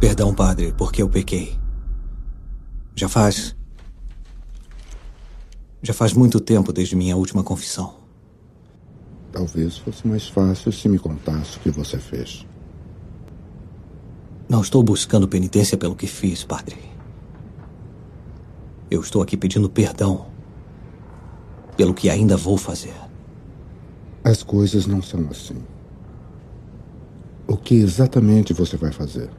Perdão, padre, porque eu pequei. Já faz. Já faz muito tempo desde minha última confissão. Talvez fosse mais fácil se me contasse o que você fez. Não estou buscando penitência pelo que fiz, padre. Eu estou aqui pedindo perdão pelo que ainda vou fazer. As coisas não são assim. O que exatamente você vai fazer?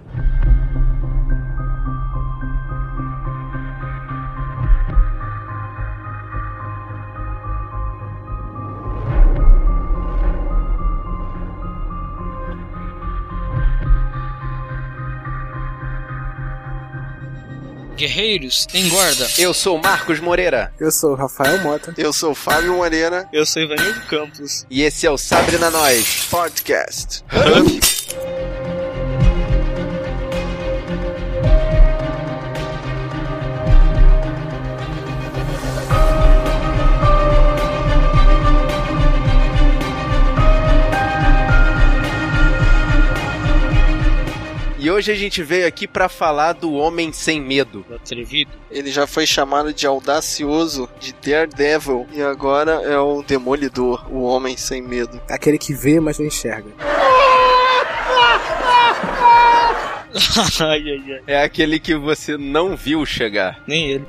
Guerreiros em guarda. Eu sou Marcos Moreira. Eu sou Rafael Mota. Eu sou Fábio Moreira. Eu sou Ivanildo Campos. E esse é o Sabrina Nós Podcast. Hoje a gente veio aqui para falar do Homem Sem Medo. Atrevido. Ele já foi chamado de audacioso, de Daredevil, e agora é o Demolidor, o Homem Sem Medo. Aquele que vê, mas não enxerga. ai, ai, ai. É aquele que você não viu chegar. Nem ele.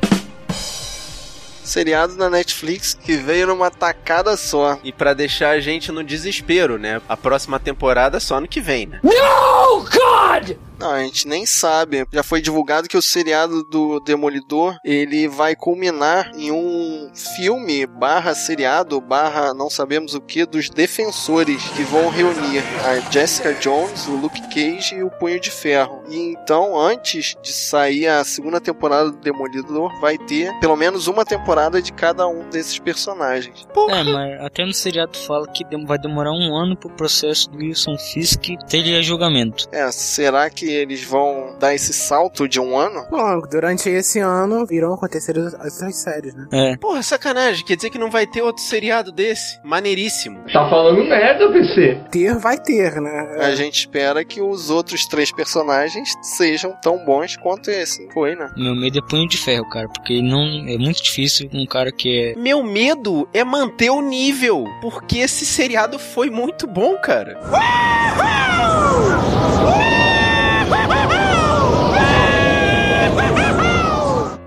Seriado da Netflix que veio numa tacada só. E para deixar a gente no desespero, né? A próxima temporada só no que vem, né? Oh, God! Não, a gente nem sabe. Já foi divulgado que o seriado do Demolidor ele vai culminar em um filme barra seriado barra não sabemos o que dos defensores que vão reunir a Jessica Jones, o Luke Cage e o Punho de Ferro. E então, antes de sair a segunda temporada do Demolidor, vai ter pelo menos uma temporada de cada um desses personagens. É, mas até no seriado fala que vai demorar um ano pro processo do Wilson Fisk ter julgamento. É, será que eles vão dar esse salto de um ano? Bom, durante esse ano irão acontecer as outras séries, né? É. Porra, sacanagem. Quer dizer que não vai ter outro seriado desse? Maneiríssimo. Tá falando merda, PC. Ter vai ter, né? A gente espera que os outros três personagens sejam tão bons quanto esse foi, né? Meu medo é punho de ferro, cara, porque não é muito difícil um cara que é Meu medo é manter o nível, porque esse seriado foi muito bom, cara.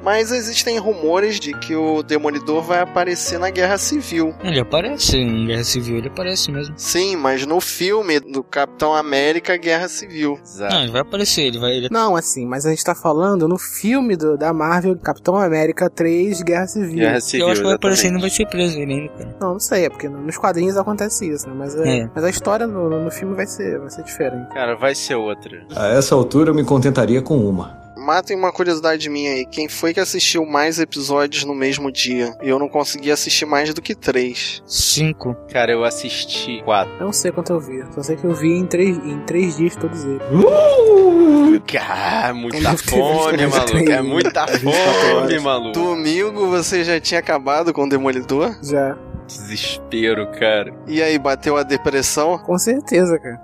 Mas existem rumores de que o Demolidor vai aparecer na Guerra Civil. Ele aparece em Guerra Civil, ele aparece mesmo. Sim, mas no filme do Capitão América Guerra Civil. Exato. Não, ele vai aparecer, ele vai. Ele... Não, assim, mas a gente tá falando no filme do- da Marvel, Capitão América 3, Guerra Civil. Guerra Civil, eu acho que vai aparecer e não vai ser preso ele ainda, cara. Não, não sei, é porque no- nos quadrinhos acontece isso, né? Mas, é- É. mas a história no, no filme vai ser, vai ser diferente. Cara, vai ser outra. A essa altura eu me contentaria com uma. Matem uma curiosidade minha aí. Quem foi que assistiu mais episódios no mesmo dia? Eu não consegui assistir mais do que três. Cinco. Cara, eu assisti quatro. Eu não sei quanto eu vi, só sei que eu vi em três, em três dias todos eles. Cara, muita fome, maluco. É muita 24 fome, maluco. Domingo você já tinha acabado com o Demolidor? Já. Desespero, cara. E aí, bateu a depressão? Com certeza, cara.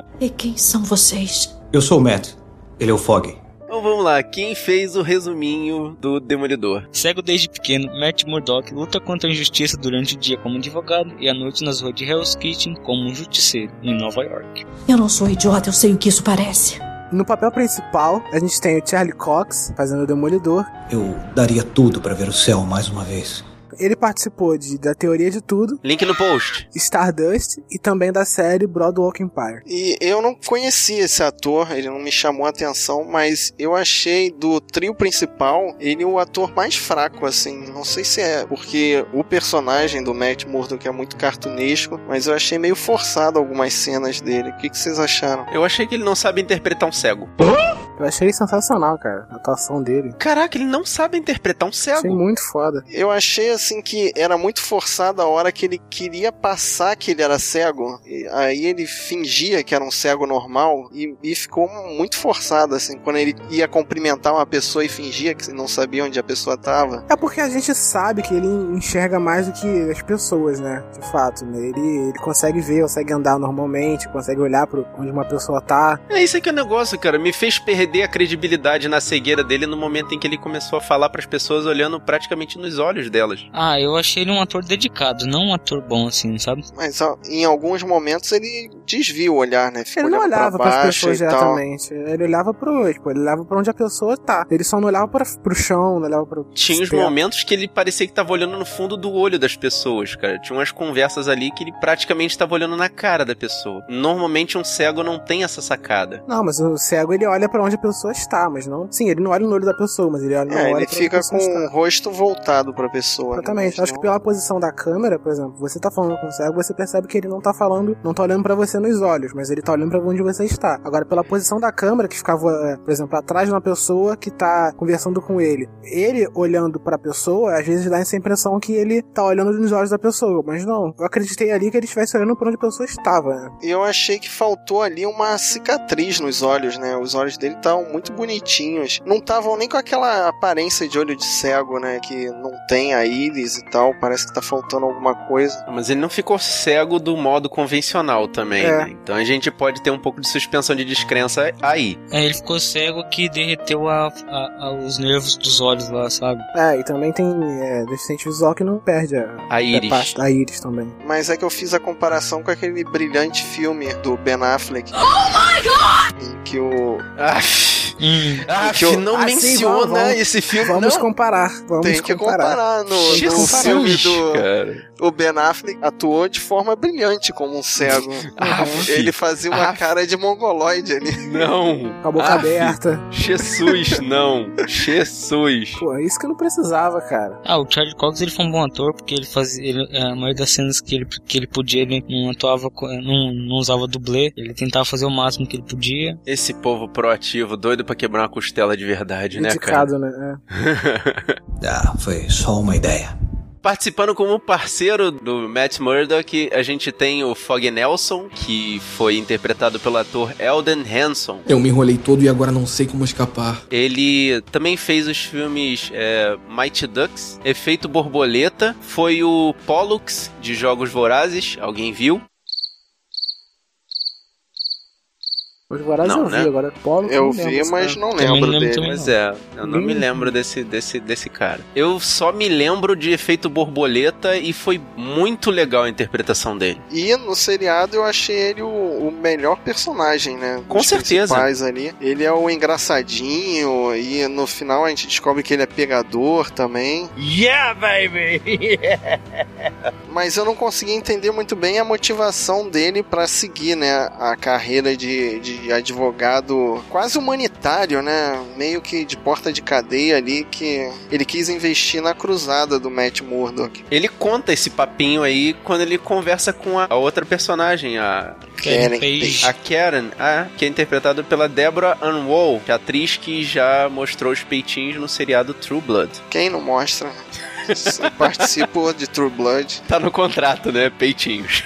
E quem são vocês? Eu sou o Matt. Ele é o Fog. Então vamos lá, quem fez o resuminho do Demolidor? Cego desde pequeno, Matt Murdock luta contra a injustiça durante o dia como advogado e à noite nas ruas de Hell's Kitchen como um justiceiro em Nova York. Eu não sou idiota, eu sei o que isso parece. No papel principal, a gente tem o Charlie Cox fazendo o Demolidor. Eu daria tudo para ver o céu mais uma vez. Ele participou de, da Teoria de Tudo, Link no post. Stardust e também da série Broadwalk Empire. E eu não conhecia esse ator, ele não me chamou a atenção, mas eu achei do trio principal ele o ator mais fraco, assim. Não sei se é porque o personagem do Matt Murdock é muito cartunesco, mas eu achei meio forçado algumas cenas dele. O que, que vocês acharam? Eu achei que ele não sabe interpretar um cego. Eu achei sensacional, cara, a atuação dele. Caraca, ele não sabe interpretar um cego. Achei muito foda. Eu achei assim que era muito forçada a hora que ele queria passar que ele era cego. E aí ele fingia que era um cego normal e, e ficou muito forçado assim. Quando ele ia cumprimentar uma pessoa e fingia que não sabia onde a pessoa tava. É porque a gente sabe que ele enxerga mais do que as pessoas, né? De fato, né? Ele, ele consegue ver, consegue andar normalmente, consegue olhar para onde uma pessoa tá. É isso aí que é o negócio, cara. Me fez perder a credibilidade na cegueira dele no momento em que ele começou a falar para as pessoas olhando praticamente nos olhos delas. Ah, eu achei ele um ator dedicado, não um ator bom assim, sabe? Mas ó, em alguns momentos ele desvia o olhar, né? Fica Ele não olhava para as pessoas diretamente. Ele olhava pro, tipo, ele olhava pra onde a pessoa tá. Ele só não olhava pra, pro chão, não olhava pro. Tinha os teto. momentos que ele parecia que tava olhando no fundo do olho das pessoas, cara. Tinha umas conversas ali que ele praticamente tava olhando na cara da pessoa. Normalmente um cego não tem essa sacada. Não, mas o cego ele olha pra onde a pessoa está, mas não. Sim, ele não olha no olho da pessoa, mas ele olha, não É, olha ele fica onde com pessoa o está. rosto voltado pra pessoa. né? Exatamente. Mas Acho que não- pela posição da câmera, por exemplo, você tá falando com o cego, você percebe que ele não tá falando, não tá olhando pra você nos olhos, mas ele tá olhando pra onde você está. Agora, pela posição da câmera, que ficava, é, por exemplo, atrás de uma pessoa que tá conversando com ele, ele olhando pra pessoa, às vezes dá essa impressão que ele tá olhando nos olhos da pessoa, mas não. Eu acreditei ali que ele estivesse olhando pra onde a pessoa estava, né? E eu achei que faltou ali uma cicatriz nos olhos, né? Os olhos dele estavam muito bonitinhos. Não estavam nem com aquela aparência de olho de cego, né? Que não tem a íris e tal. Parece que tá faltando alguma coisa. Mas ele não ficou cego do modo convencional também, É. né? Então a gente pode ter um pouco de suspensão de descrença aí. É, ele ficou cego que derreteu a, a- a- os nervos dos olhos lá, sabe? É, e também tem é, deficiente visual que não perde a, A íris. a parte da íris também. Mas é que eu fiz a comparação com aquele brilhante filme do Ben Affleck. Oh my God! Em que o. Aff, Hum, que eu- não Ah, sim, menciona vamos, esse filme. Vamos não. comparar, vamos Tem que comparar. comparar no, no filme do. cara. O Ben Affleck atuou de forma brilhante como um cego. Aff, Ele fazia uma Aff. cara de mongoloide ali. Não. Com a boca Aff, aberta. Jesus, não. Jesus. Pô, é isso que eu não precisava, cara. Ah, o Charlie Cox ele foi um bom ator porque ele fazia ele, a maioria das cenas que ele, que ele podia ele não atuava não, não usava dublê ele tentava fazer o máximo que ele podia Esse povo proativo, doido pra quebrar uma costela de verdade, né, cara? Indicado, né? É. Ah, foi só uma ideia. Participando como parceiro do Matt Murdock, a gente tem o Fog Nelson, que foi interpretado pelo ator Eldon Hanson. Eu me enrolei todo e agora não sei como escapar. Ele também fez os filmes é, Mighty Ducks, Efeito Borboleta, foi o Pollux de Jogos Vorazes, alguém viu? Os Vorazes Não, eu vi, né? agora Polo Eu não vi, lembro, mas não lembro dele. também. Pois é, eu não me Nem- lembro desse, desse, desse cara. Eu só me lembro de Efeito Borboleta e foi muito legal a interpretação dele. E no seriado eu achei ele o, o melhor personagem, né? Com dos certeza. ali. Ele é o engraçadinho e no final a gente descobre que ele é pegador também. Yeah, baby! Mas eu não consegui entender muito bem a motivação dele pra seguir, né, a carreira de, de advogado quase humanitário, né, meio que de porta de cadeia ali que ele quis investir na cruzada do Matt Murdock. Ele conta esse papinho aí quando ele conversa com a, a outra personagem, a, Karen a Karen, ah, que é interpretada pela Deborah Ann Wall, que é a atriz que já mostrou os peitinhos no seriado True Blood. Quem não mostra? Eu participo de True Blood. Tá no contrato, né? Peitinhos.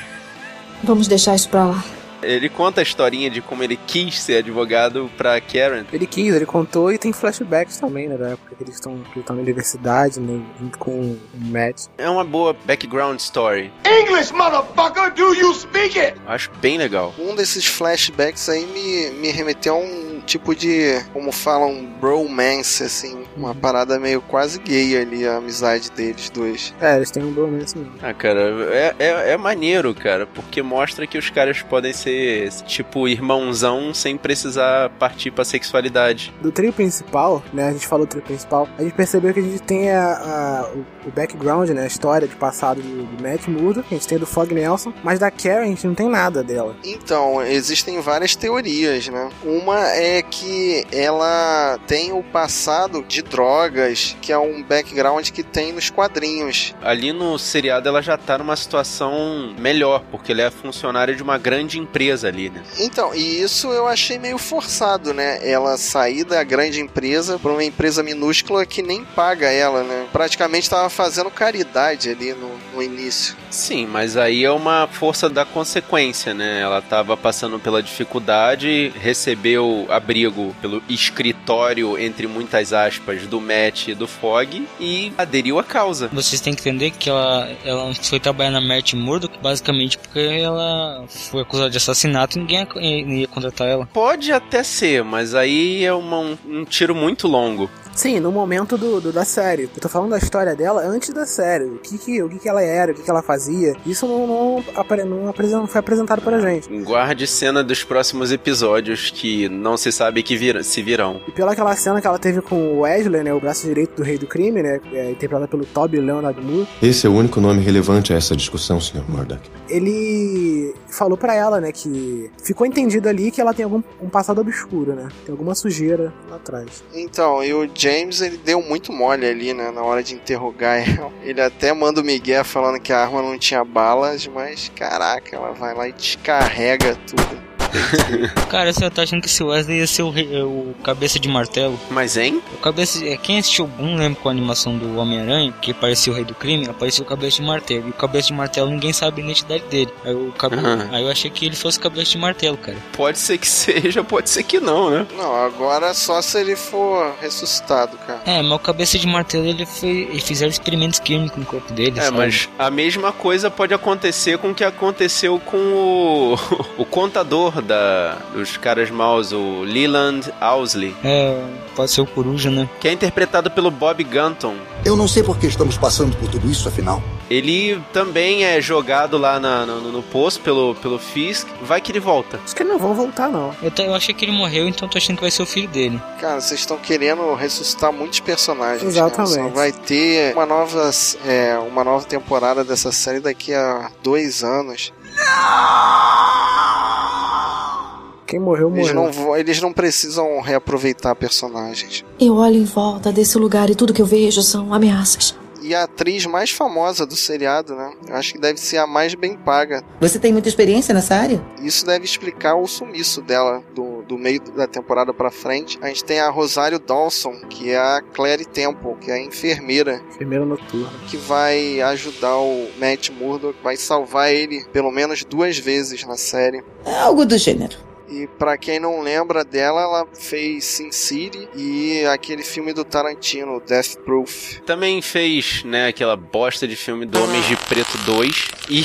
Vamos deixar isso pra lá. Ele conta a historinha de como ele quis ser advogado pra Karen. Ele quis, ele contou e tem flashbacks também, né? Da época que eles estão que eles estão na universidade, né, junto com o Matt. É uma boa background story. English, motherfucker, do you speak it? Eu acho bem legal. Um desses flashbacks aí me, me remeteu a um tipo de, como falam, bromance, assim, uma parada meio quase gay ali, a amizade deles dois. É, eles têm um bromance mesmo. Ah, cara, é, é, é maneiro, cara, porque mostra que os caras podem ser, tipo, irmãozão sem precisar partir pra sexualidade. Do trio principal, né? A gente falou do trio principal, a gente percebeu que a gente tem a, a- o, o background, né? A história de passado do, do Matt Murdock, a gente tem do Fog Nelson, mas da Karen a gente não tem nada dela. Então, existem várias teorias, né? Uma é é que ela tem o passado de drogas, que é um background que tem nos quadrinhos. Ali no seriado ela já tá numa situação melhor, porque ela é funcionária de uma grande empresa ali, né? Então, e isso eu achei meio forçado, né? Ela sair da grande empresa para uma empresa minúscula que nem paga ela, né? Praticamente estava fazendo caridade ali no, no início. Sim, mas aí é uma força da consequência, né? Ela tava passando pela dificuldade, recebeu abrigo pelo escritório, entre muitas aspas, do Matt e do Fog e aderiu à causa. Vocês têm que entender que ela, ela foi trabalhar na Matt Murdock basicamente porque ela foi acusada de assassinato e ninguém ia, ia contratar ela. Pode até ser, mas aí é uma, um, um tiro muito longo. Sim, no momento do, do, da série. Eu tô falando da história dela antes da série. O que que, o que, que ela era, o que, que ela fazia. Isso não, não, não, não foi apresentado pra gente. Guarde cena dos próximos episódios que não se sabe que vir, se virão. E pela aquela cena que ela teve com o Wesley, né? O braço direito do rei do crime, né? É, interpretada pelo Toby Leonard Moore. Esse é o único nome relevante a essa discussão, Sr. Murdoch. Ele falou para ela, né, que ficou entendido ali que ela tem algum um passado obscuro, né? Tem alguma sujeira lá atrás. Então, e o James, ele deu muito mole ali, né, na hora de interrogar ela. Ele até manda o Miguel falando que a arma não tinha balas, mas caraca, ela vai lá e descarrega tudo. Cara, você tá achando que esse Wesley ia ser o, o cabeça de martelo? Mas hein? O cabeça, é, quem assistiu não lembra com a animação do Homem-Aranha, que parecia o rei do crime, apareceu o cabeça de martelo. E o cabeça de martelo ninguém sabe a identidade dele. Aí, o cabe... Uhum. Aí eu achei que ele fosse cabeça de martelo, cara. Pode ser que seja, pode ser que não, né? Não, agora só se ele for ressuscitado, cara. É, mas o cabeça de martelo ele foi. Eles fizeram experimentos químicos no corpo dele. É, sabe? mas a mesma coisa pode acontecer com o que aconteceu com o, o contador da, dos caras maus, o Leland Owsley. É, pode ser o Coruja, né? Que é interpretado pelo Bob Gunton. Eu não sei por que estamos passando por tudo isso, afinal. Ele também é jogado lá na, no, no poço pelo, pelo Fisk. Vai que ele volta. Acho que não vão voltar, não. Eu, eu achei que ele morreu, então tô achando que vai ser o filho dele. Cara, vocês estão querendo ressuscitar muitos personagens. Exatamente. Só vai ter uma nova, é, uma nova temporada dessa série daqui a dois anos. Quem morreu, Eles morreu. não, eles não precisam reaproveitar personagens. Eu olho em volta desse lugar e tudo que eu vejo são ameaças. E a atriz mais famosa do seriado, né? Eu acho que deve ser a mais bem paga. Você tem muita experiência nessa área? Isso deve explicar o sumiço dela do, do meio da temporada pra frente. A gente tem a Rosário Dawson, que é a Clary Temple, que é a enfermeira. Enfermeira noturna. Que vai ajudar o Matt Murdock, vai salvar ele pelo menos duas vezes na série. É algo do gênero. E para quem não lembra dela, ela fez Sin City e aquele filme do Tarantino, Death Proof. Também fez, né, aquela bosta de filme do Homens de Preto 2 e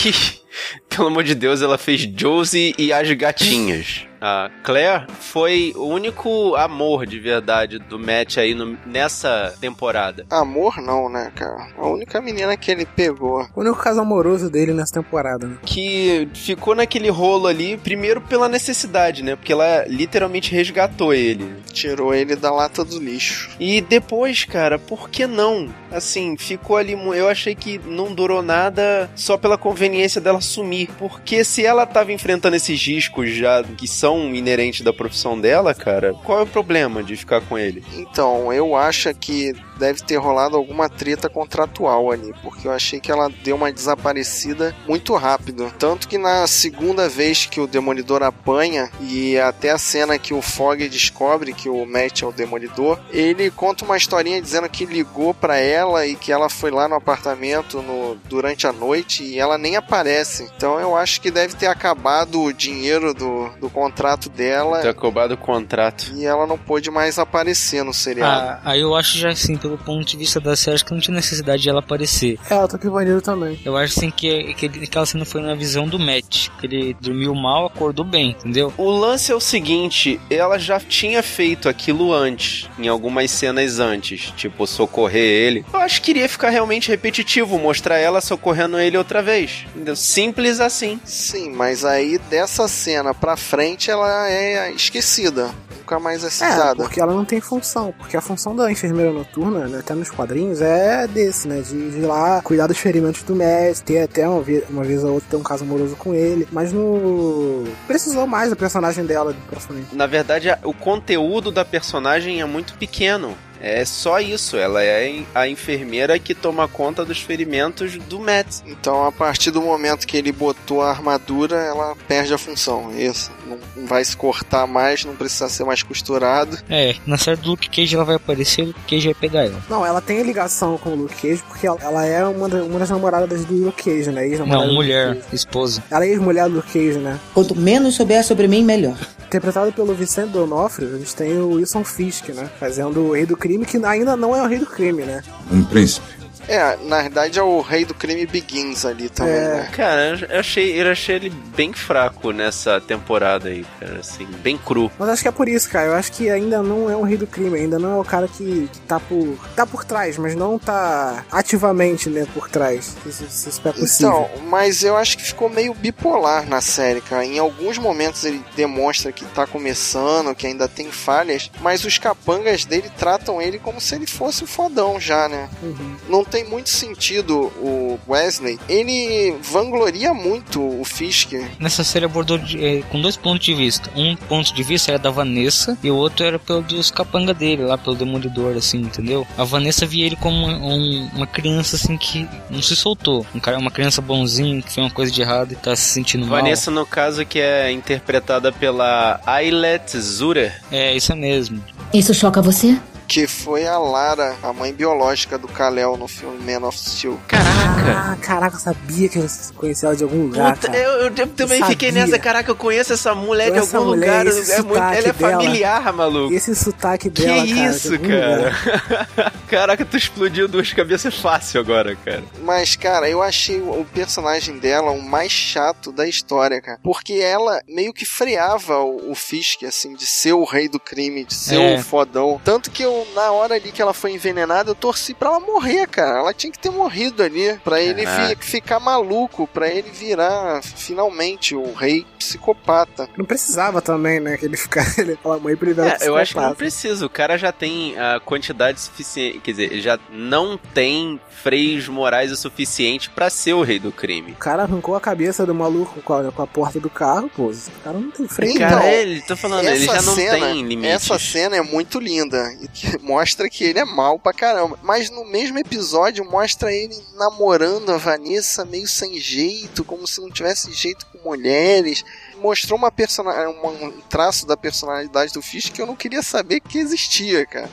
pelo amor de Deus, ela fez Josie e as Gatinhas. A Claire foi o único amor de verdade do Matt aí no, nessa temporada. Amor não, né, cara? A única menina que ele pegou. O único caso amoroso dele nessa temporada, né? Que ficou naquele rolo ali, primeiro pela necessidade, né? Porque ela literalmente resgatou ele. Tirou ele da lata do lixo. E depois, cara, por que não? Assim, ficou ali. Eu achei que não durou nada só pela conveniência dela sumir. Porque se ela tava enfrentando esses riscos já que são inerentes da profissão dela, cara, qual é o problema de ficar com ele? Então, eu acho que deve ter rolado alguma treta contratual ali, porque eu achei que ela deu uma desaparecida muito rápido. Tanto que na segunda vez que o Demolidor apanha, e até a cena que o Fog descobre que o Matt é o Demolidor, ele conta uma historinha dizendo que ligou para ela e que ela foi lá no apartamento no, durante a noite e ela nem aparece. Então eu acho que deve ter acabado o dinheiro do, do contrato dela. Ter acabado o contrato. E ela não pôde mais aparecer no seriado. Ah, aí eu acho já assim, pelo ponto de vista da série, acho que não tinha necessidade de ela aparecer. É, ela tá que bandido também. Eu acho assim que, que aquela cena foi na visão do Matt. Que ele dormiu mal, acordou bem, entendeu? O lance é o seguinte, ela já tinha feito aquilo antes, em algumas cenas antes, tipo socorrer ele. Eu acho que iria ficar realmente repetitivo mostrar ela socorrendo ele outra vez. Entendeu? Simples assim. Sim, mas aí dessa cena pra frente ela é esquecida. Ficar mais É, excitada. porque ela não tem função. Porque a função da enfermeira noturna, né, até nos quadrinhos, é desse, né? De, de ir lá cuidar dos ferimentos do Mads, ter até uma vez, uma vez ou outra ter um caso amoroso com ele. Mas no. Precisou mais da personagem dela, propriamente. Na verdade, o conteúdo da personagem é muito pequeno. É só isso. Ela é a enfermeira que toma conta dos ferimentos do Matt. Então, a partir do momento que ele botou a armadura, ela perde a função. é Isso. Não vai se cortar mais, não precisa ser mais costurado. É, na série do Luke Cage ela vai aparecer e o Luke Cage vai pegar ela. Não, ela tem ligação com o Luke Cage porque ela, é uma, da- uma das namoradas do Luke Cage, né? Não, mulher, esposa. Ela é ex-mulher do Luke Cage, né? Quanto menos souber sobre mim, melhor. Interpretado pelo Vicente D'Onofrio, a gente tem o Wilson Fisk, né? Fazendo o rei do crime, que ainda não é o rei do crime, né? Um príncipe. É, na verdade é o rei do crime Begins ali também, É. né? Cara, eu achei, eu achei ele bem fraco nessa temporada aí, cara. Assim, bem cru. Mas acho que é por isso, cara. Eu acho que ainda não é um rei do crime, ainda não é o cara que, que tá por. tá por trás, mas não tá ativamente, né, por trás. Se, se, isso é possível. Então, mas eu acho que ficou meio bipolar na série, cara. Em alguns momentos ele demonstra que tá começando, que ainda tem falhas, mas os capangas dele tratam ele como se ele fosse um fodão já, né? Uhum. Não tem muito sentido o Wesley. Ele vangloria muito o Fisk. Nessa série abordou de- é, com dois pontos de vista. Um ponto de vista era da Vanessa e o outro era pelo dos capanga dele, lá pelo Demolidor, assim, entendeu? A Vanessa via ele como uma, um- uma criança, assim, que não se soltou. Um cara, uma criança bonzinho, que fez uma coisa de errado e tá se sentindo mal. Vanessa, no caso, que é interpretada pela Ailet Zurer. É, isso é mesmo. Isso choca você? Que foi a Lara, a mãe biológica do Kal-El no filme Man of Steel. Ah, caraca, eu sabia que eu conhecia ela de algum lugar, Puta, cara. eu, eu também Eu fiquei nessa, caraca, eu conheço essa mulher de Essa algum mulher, lugar. esse É muito, ela é sotaque dela. familiar, maluco. Esse sotaque Que dela, cara. de isso, cara? Caraca, tu explodiu duas cabeças fácil agora, cara. Mas, cara, eu achei o personagem dela o mais chato da história, cara. Porque ela meio que freava o, o Fisk, assim, de ser o rei do crime, de ser É. o fodão. Tanto que eu, na hora ali que ela foi envenenada, eu torci pra ela morrer, cara. Ela tinha que ter morrido ali. Pra ele fi- ficar maluco, pra ele virar finalmente o rei psicopata. Não precisava também, né? Que ele ficasse. Ele fala mãe pra ele virar É, eu acho que não psicopata. precisa. O cara já tem a quantidade suficiente. Quer dizer, já não tem freios morais o suficiente pra ser o rei do crime. O cara arrancou a cabeça do maluco com a, com a porta do carro, pô. Esse cara não tem freio. Então, cara, ele, tô falando, ele já não cena- tem limites. Essa cena é muito linda e mostra que ele é mal pra caramba. Mas no mesmo episódio mostra ele namorando a Vanessa meio sem jeito, como se não tivesse jeito com mulheres. Mostrou uma persona um traço da personalidade do Fish que eu não queria saber que existia, cara.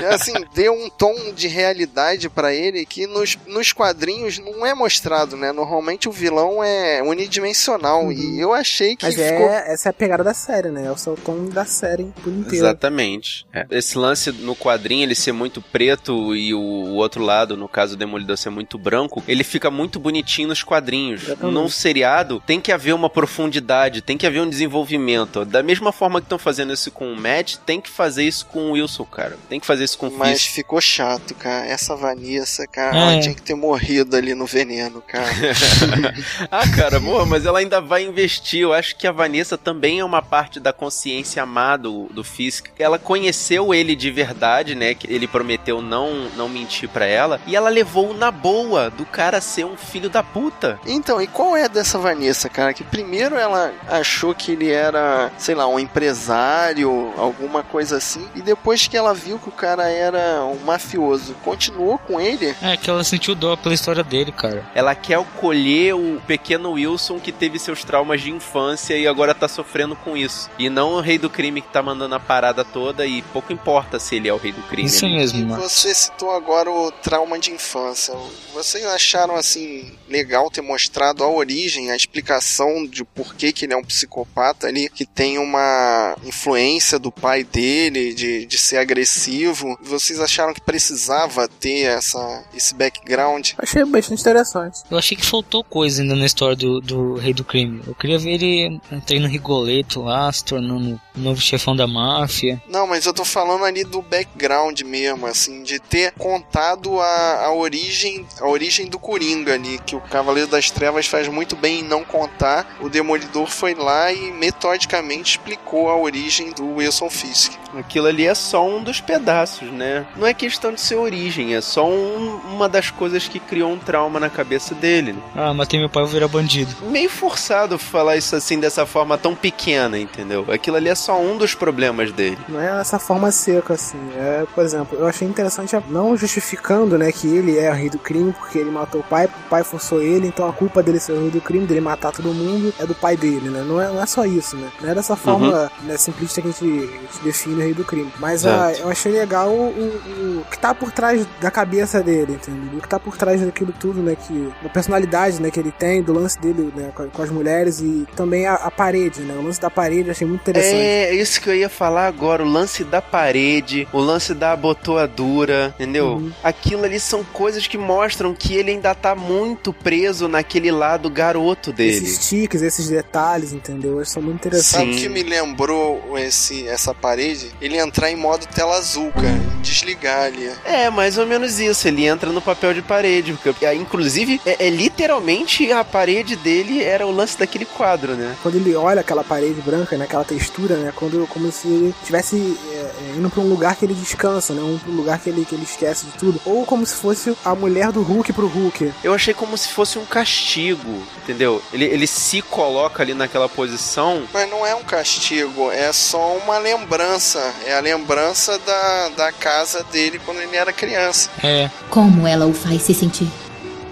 E, assim, deu um tom de realidade pra ele que nos, nos quadrinhos não é mostrado, né? Normalmente o vilão é unidimensional e eu achei que Mas ficou é, essa é a pegada da série, né? É o tom da série por inteiro. Exatamente. É. Esse lance no quadrinho ele ser muito preto e o, o outro lado, no caso o Demolidor ser muito branco, ele fica muito bonitinho nos quadrinhos. Exatamente. Num seriado tem que haver uma profundidade, tem que haver um desenvolvimento. Da mesma forma que estão fazendo isso com o Matt, tem que fazer isso com o Wilson, cara. Tem que fazer isso com o Mas Fisk. ficou chato, cara. Essa Vanessa, cara, É. ela tinha que ter morrido ali no veneno, cara. ah, cara, boa, mas ela ainda vai investir. Eu acho que a Vanessa também é uma parte da consciência má do, do Fisk. Ela conheceu ele de verdade, né? Que ele prometeu não, não mentir pra ela. E ela levou na boa do cara ser um filho da puta. Então, e qual é dessa Vanessa, cara? Que primeiro ela achou que ele era, sei lá, um empresário, alguma coisa assim. E depois que ela viu que o cara era um mafioso, continuou com ele. É que ela sentiu dó pela história dele, cara. Ela quer colher o pequeno Wilson que teve seus traumas de infância e agora tá sofrendo com isso. E não o rei do crime que tá mandando a parada toda e pouco importa se ele é o rei do crime. Isso ali. mesmo, E mano. você citou agora o trauma de infância. Vocês acharam assim legal ter mostrado a origem, a explicação de por que, que ele é um psicopata ali, que tem uma influência do pai dele de, de ser agressivo? Vocês acharam que precisava ter essa, esse background? Achei bastante interessante. Eu achei que faltou coisa ainda na história do, do Rei do Crime. Eu queria ver ele treinando Rigoleto lá, se tornando o novo chefão da máfia. Não, mas eu tô falando ali do background mesmo, assim, de ter contado a, a origem a origem do Coringa ali, que o Cavaleiro das Trevas faz muito bem em não contar. O Demolidor foi lá e metodicamente explicou a origem do Wilson Fisk. Aquilo ali é só um dos pedaços, né? Não é questão de ser origem, é só um, uma das coisas que criou um trauma na cabeça dele. Né? Ah, matei meu pai, vou virar bandido. Meio forçado falar isso assim dessa forma tão pequena, entendeu? Aquilo ali é só um dos problemas dele. Não é essa forma seca, assim. É, por exemplo, eu achei interessante, não justificando, né, que ele é o rei do crime, porque ele matou o pai, o pai forçou ele, então a culpa dele ser o rei do crime, dele matar todo mundo, é do pai dele, né? Não é, não é só isso, né? Não é dessa forma uhum. né, simplista que a gente, a gente define o rei do crime. Mas ah, eu achei legal o, o, o, que tá por trás da cabeça dele, entendeu? O que tá por trás daquilo tudo, né? Que, a personalidade, né, que ele tem, do lance dele, né, com, com as mulheres e também a, a, parede, né? O lance da parede eu achei muito interessante. É, isso que eu ia falar agora, o lance da parede, o lance da abotoadura, entendeu? Uhum. Aquilo ali são coisas que mostram que ele ainda tá muito preso naquele lado garoto dele. Esses tiques, esses detalhes, entendeu? Eles são muito interessantes. Sabe o que me lembrou esse, essa parede? Ele entrar em modo tela azul, cara. Desligar ali. É, mais ou menos isso. Ele entra no papel de parede. Porque, é, inclusive, é, é literalmente a parede dele era o lance daquele quadro, né? Quando ele olha aquela parede branca, né? Aquela textura, né? Quando, como se ele estivesse é, é, indo pra um lugar que ele descansa, né? Um, um lugar que ele, que ele esquece de tudo. Ou como se fosse a mulher do Hulk pro Hulk. Eu achei como se fosse um castigo, entendeu? Ele, ele se coloca ali naquela posição. Mas não é um castigo, é só uma lembrança. É a lembrança da, da casa dele quando ele era criança. É. Como ela o faz se sentir?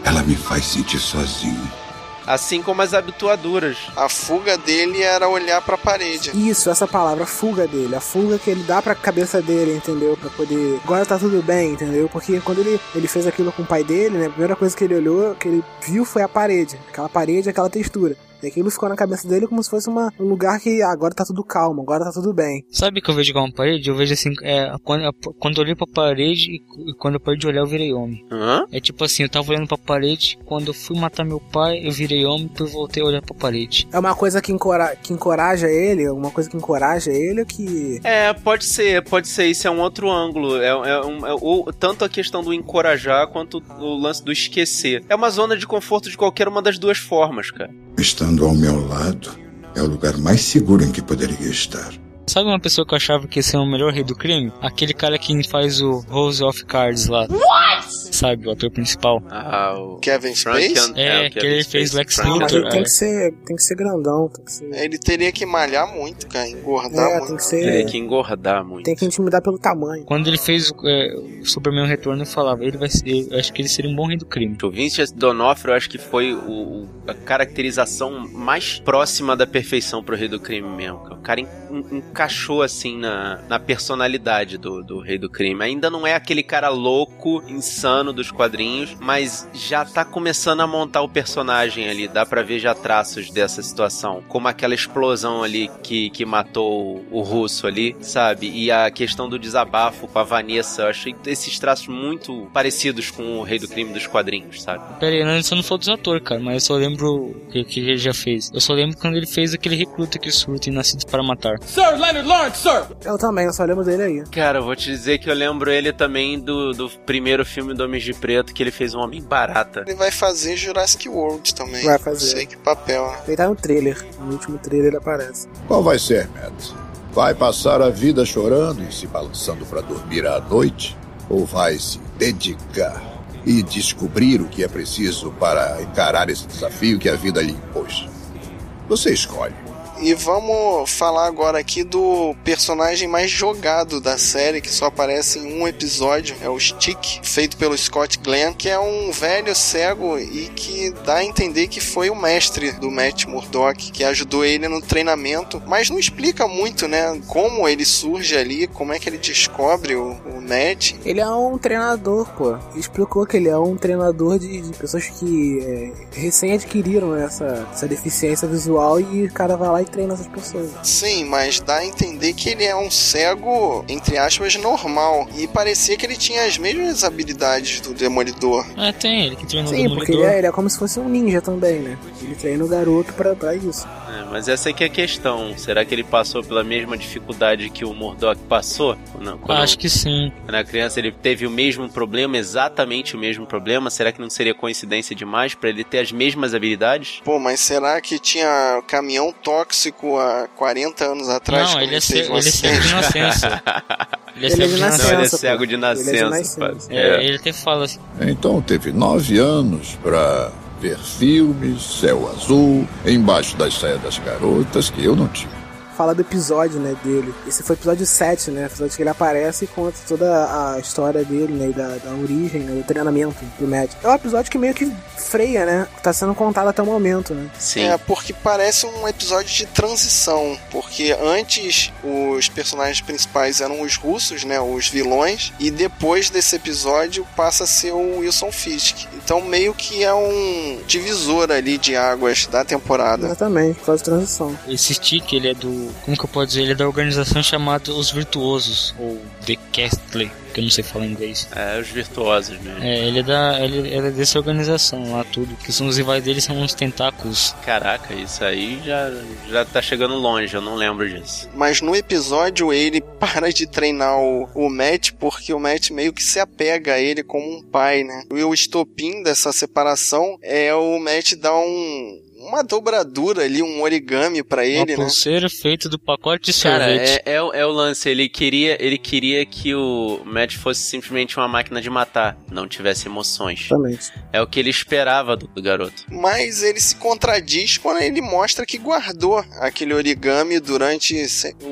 Ela me faz sentir sozinho assim como as habituaduras. A fuga dele era olhar para a parede. Isso, essa palavra, fuga dele, a fuga que ele dá para a cabeça dele, entendeu? Para poder, agora tá tudo bem, entendeu? Porque quando ele, ele fez aquilo com o pai dele, né, a primeira coisa que ele olhou, que ele viu foi a parede, aquela parede, aquela textura. E aquilo ficou na cabeça dele como se fosse uma, um lugar que agora tá tudo calmo, agora tá tudo bem. Sabe que eu vejo igual uma parede? Eu vejo assim, é, quando, quando eu olhei pra parede e quando eu parei de olhar eu virei homem. Hã? É tipo assim, eu tava olhando pra parede, quando eu fui matar meu pai, eu virei homem, depois voltei a olhar pra parede. É uma coisa que, encora que encoraja ele, uma coisa que encoraja ele que... É, pode ser, pode ser, isso é um outro ângulo. É, é, um, é o, tanto a questão do encorajar quanto o lance do esquecer. É uma zona de conforto de qualquer uma das duas formas, cara. Estando ao meu lado, é o lugar mais seguro em que poderia estar. Sabe uma pessoa que eu achava que ia ser o melhor rei do crime? Aquele cara que faz o Rose of Cards lá. What? Sabe, o ator principal. Ah, o Kevin Spacey? É, é que ele fez Lex Luthor. Ele tem que ser, tem que ser grandão. Que ser... Ele teria que malhar muito, cara, engordar é, muito. Tem que ser... Teria que engordar muito. Tem que intimidar pelo tamanho. Quando ele fez é, o Superman Retorno, eu falava, ele vai ser, eu acho que ele seria um bom rei do crime. O Vincent D'Onofrio, eu acho que foi o, a caracterização mais próxima da perfeição pro rei do crime mesmo. O cara encaixou assim na, na personalidade do, do rei do crime. Ainda não é aquele cara louco, insano dos quadrinhos, mas já tá começando a montar o personagem ali. Dá pra ver já traços dessa situação. Como aquela explosão ali que, que matou o, russo ali, sabe? E a questão do desabafo com a Vanessa. Eu achei esses traços muito parecidos com o rei do crime dos quadrinhos, sabe? Pera aí, não, não falou dos atores, cara, mas eu só lembro o que, que ele já fez. Eu só lembro quando ele fez aquele recruta que surta em Nascidos para Matar. Sir Leonard Lawrence, sir! Eu também, eu só lembro dele aí. Cara, eu vou te dizer que eu lembro ele também do, do primeiro filme do Homem de Preto, que ele fez um Homem Barata. Ele vai fazer Jurassic World também. Vai fazer. Não sei que papel, né? Ele tá no trailer. No último trailer ele aparece. Qual vai ser, Matt? Vai passar a vida chorando e se balançando para dormir à noite? Ou vai se dedicar e descobrir o que é preciso para encarar esse desafio que a vida lhe impôs? Você escolhe. E vamos falar agora aqui do personagem mais jogado da série, que só aparece em um episódio, é o Stick, feito pelo Scott Glenn, que é um velho cego e que dá a entender que foi o mestre do Matt Murdock, que ajudou ele no treinamento, mas não explica muito, né, como ele surge ali, como é que ele descobre o, o Matt. Ele é um treinador, pô. Explicou que ele é um treinador de, de pessoas que é, recém adquiriram essa, essa deficiência visual e o cara vai lá e treina essas pessoas. Sim, mas dá a entender que ele é um cego, entre aspas, normal. E parecia que ele tinha as mesmas habilidades do Demolidor. É, tem, ele que treina Sim, o Demolidor. porque ele é, ele é como se fosse um ninja também, né? Ele treina o garoto pra, pra isso. É, mas essa aqui é a questão. Será que ele passou pela mesma dificuldade que o Murdoch passou? Não, quando, Acho que sim. era criança ele teve o mesmo problema, exatamente o mesmo problema. Será que não seria coincidência demais pra ele ter as mesmas habilidades? Pô, mas será que tinha caminhão tóxico há 40 anos atrás? Não, ele é, ce- ele é cego de nascença. Ele é Ele é cego de de Não, nascença. ele é cego de Ele é de nascença. nascença. pá. É, ele até fala assim. Então teve nove anos pra ver filmes, céu azul, embaixo das saias das garotas, que eu não tive. Fala do episódio, né, dele. Esse foi o episódio 7, né? Episódio que ele aparece e conta toda a história dele, né? Da, da origem, né? Do treinamento do Matt. É um episódio que meio que freia, né? Tá sendo contado até o momento, né? Sim. É, porque parece um episódio de transição. Porque antes os personagens principais eram os russos, né? Os vilões. E depois desse episódio passa a ser o Wilson Fisk. Então meio que é um divisor ali de águas da temporada. Exatamente, de transição. Esse stick, ele é do. Como que eu posso dizer? Ele é da organização chamada Os Virtuosos, ou The Castle, que eu não sei falar inglês. É, os virtuosos mesmo. É, ele é da. Ele, ele é dessa organização lá, tudo. Que são os rivais dele são uns tentáculos. Caraca, isso aí já, já tá chegando longe, eu não lembro disso. Mas no episódio ele para de treinar o, o Matt porque o Matt meio que se apega a ele como um pai, né? E o estopim dessa separação é o Matt dar um uma dobradura ali, um origami pra Uma ele, né? pulseira feita do pacote de Cara, sorvete. é, é, o- é o lance, ele queria, ele queria que o Matt fosse simplesmente uma máquina de matar, não tivesse emoções. Exatamente. É o que ele esperava do, do garoto. Mas ele se contradiz quando ele mostra que guardou aquele origami durante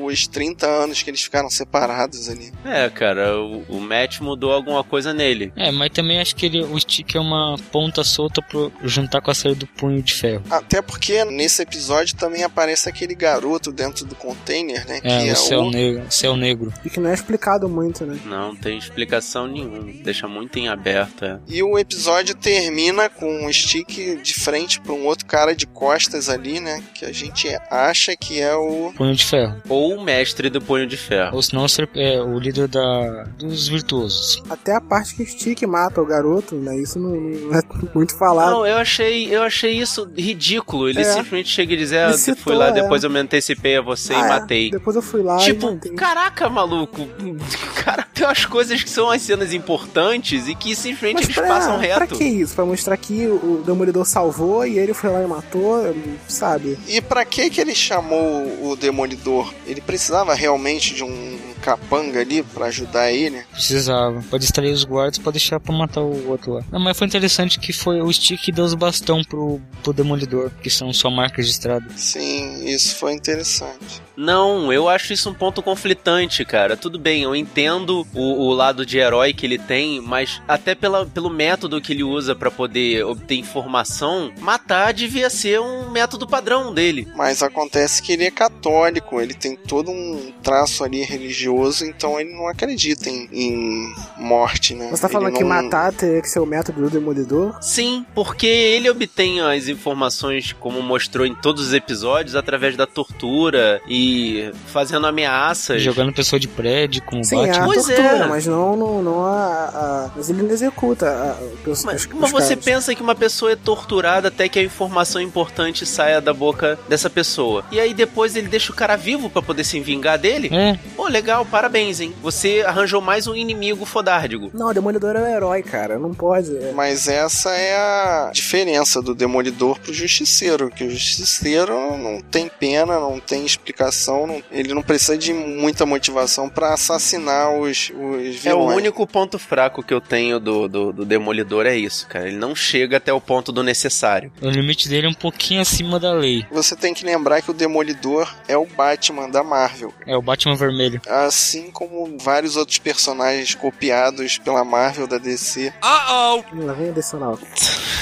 os 30 anos que eles ficaram separados ali. É, cara, o, o Matt mudou alguma coisa nele. É, mas também acho que ele, o stick é uma ponta solta pro juntar com a série do punho de ferro. Até porque nesse episódio também aparece aquele garoto dentro do container, né? É, que o é céu o negro. Céu negro. E que não é explicado muito, né? Não tem explicação nenhuma, deixa muito em aberto. É. E o episódio termina com um stick de frente para um outro cara de costas ali, né? Que a gente acha que é o. Punho de ferro. Ou o mestre do punho de ferro. Ou senão ser- é o líder da, dos virtuosos. Até a parte que o Stick mata o garoto, né? Isso não, não é muito falado. Não, eu achei, eu achei isso ridículo. Ele É. simplesmente chega e diz: é, citou, fui lá, é. depois eu me antecipei a você Ah, e é. matei. Depois eu fui lá Tipo, e matei. caraca, maluco. Cara, tem umas coisas que são as cenas importantes e que simplesmente Mas eles pra, passam pra reto. que isso? Pra mostrar que o Demolidor salvou e ele foi lá e matou, sabe? E pra que que ele chamou o Demolidor? Ele precisava realmente de um capanga ali pra ajudar ele? Precisava. Pra distrair os guardas pra deixar pra matar o outro lá. Não, mas foi interessante que foi o Stick que deu os bastão pro, pro Demolidor, que são só marcas de estrada. Sim, isso foi interessante. Não, eu acho isso um ponto conflitante, cara. Tudo bem, eu entendo o, o lado de herói que ele tem, mas até pela, pelo método que ele usa pra poder obter informação, matar devia ser um método padrão dele. Mas acontece que ele é católico, ele tem todo um traço ali religioso, então ele não acredita em, em morte, né? Você tá falando Ele que não- matar teria que ser o método do Demolidor? Sim, porque ele obtém as informações, como mostrou em todos os episódios, através da tortura e fazendo ameaças. Jogando pessoa de prédio com o Sim, é a. Pois tortura, é. mas não, não, não a, a- Mas ele não executa a, os, Mas, os- mas os você caras. pensa que uma pessoa é torturada até que a informação importante saia da boca dessa pessoa. E aí depois ele deixa o cara vivo pra poder se vingar dele? É, Pô, legal, parabéns, hein? Você arranjou mais um inimigo fodárdigo. Não, o Demolidor é o herói, cara. Não pode. é. Mas essa é a diferença do Demolidor pro Justiceiro, que o Justiceiro não tem pena, não tem explicação, não- ele não precisa de muita motivação pra assassinar os, os vilões. É o único ponto fraco que eu tenho do, do, do Demolidor, é isso, cara. Ele não chega até o ponto do necessário. o limite dele é um pouquinho acima da lei. Você tem que lembrar que o Demolidor é o Batman da Marvel. É o Batman vermelho. Assim como vários outros personagens copiados pela Marvel da DC. Lá vem adicional.